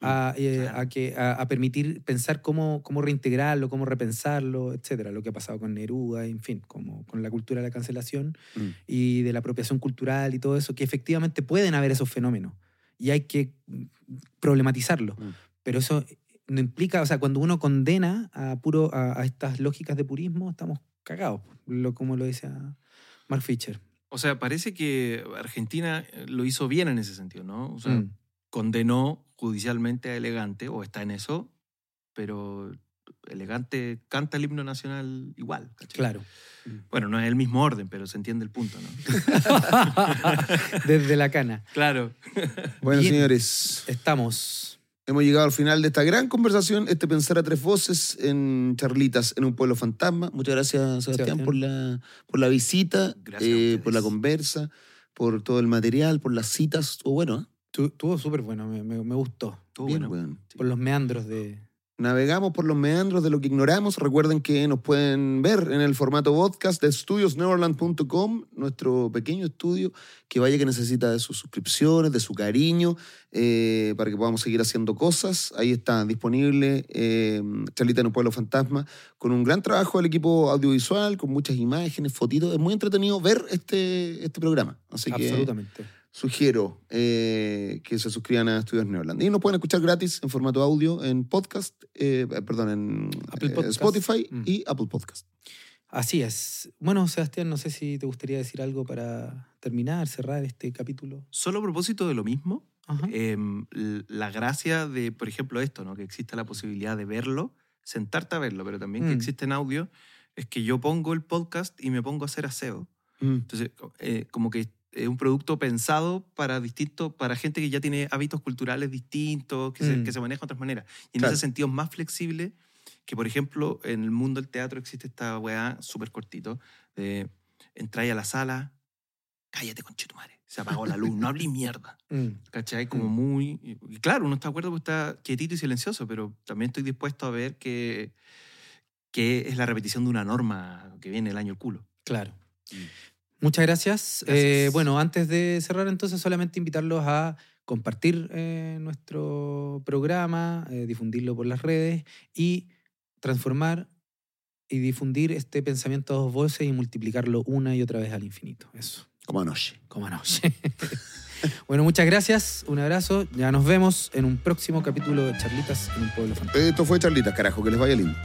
a, eh, Claro. a que, a, a permitir pensar cómo, cómo reintegrarlo, cómo repensarlo, etcétera. Lo que ha pasado con Neruda, en fin, como con la cultura de la cancelación Mm. y de la apropiación cultural y todo eso, que efectivamente pueden haber esos fenómenos y hay que mm, problematizarlo. Mm. Pero eso no implica, o sea, cuando uno condena a, puro, a, a estas lógicas de purismo, estamos cagados, lo, como lo decía Mark Fisher. O sea, parece que Argentina eh, lo hizo bien en ese sentido, ¿no? O sea, Mm. Condenó judicialmente a Elegante, o está en eso, pero Elegante canta el himno nacional igual. ¿cachai? Claro. Bueno, no es el mismo orden, pero se entiende el punto, ¿no? [laughs] Desde la cana. claro. Bueno, Bien. señores, Estamos. hemos llegado al final de esta gran conversación, este Pensar a Tres Voces en Charlitas en un Pueblo Fantasma. Muchas gracias, Sebastián, Sebastián. por la, por la visita, eh, por la conversa, por todo el material, por las citas. Estuvo bueno, ¿eh? Tu- Estuvo súper bueno, me, me- me gustó. Estuvo Bien, bueno. weón. Sí. Por los meandros de. Navegamos por los meandros de lo que ignoramos. Recuerden que nos pueden ver en el formato podcast de estudiosneverland.com, nuestro pequeño estudio que vaya que necesita de sus suscripciones, de su cariño, eh, para que podamos seguir haciendo cosas. Ahí está disponible eh, Charlita en un Pueblo Fantasma, con un gran trabajo del equipo audiovisual, con muchas imágenes, fotitos. Es muy entretenido ver este, este programa. Así que Absolutamente. Sugiero eh, que se suscriban a Estudios Neverland. Y nos pueden escuchar gratis en formato audio en podcast, eh, perdón, en Apple eh, Podcast. Spotify Mm. y Apple Podcast. Así es. Bueno, Sebastián, no sé si te gustaría decir algo para terminar, cerrar este capítulo. Solo a propósito de lo mismo, l- la gracia de, por ejemplo, esto, ¿no? que existe la posibilidad de verlo, sentarte a verlo, pero también que Mm. existe en audio, es que yo pongo el podcast y me pongo a hacer aseo. Entonces, co- eh, como que es un producto pensado para distintos, para gente que ya tiene hábitos culturales distintos, que, se, Mm. que se maneja de otras maneras. Y en Claro. ese sentido es más flexible que, por ejemplo, en el mundo del teatro existe esta weá súper cortito, de entráis a la sala, cállate con madre, se apagó la luz, no hablé [laughs] mierda. Mm. ¿Cachai? Como Mm. muy... Y claro, uno está de acuerdo porque está quietito y silencioso, pero también estoy dispuesto a ver que, que es la repetición de una norma que viene el año el culo. Claro. Mm. Muchas gracias. Gracias. Eh, bueno, antes de cerrar, entonces, solamente invitarlos a compartir eh, nuestro programa, eh, difundirlo por las redes y transformar y difundir este pensamiento a dos voces y multiplicarlo una y otra vez al infinito. Eso, Como anoche. como anoche. [laughs] bueno, muchas gracias, un abrazo. Ya nos vemos en un próximo capítulo de Charlitas en un pueblo fantástico. Esto fue Charlita, carajo, que les vaya lindo.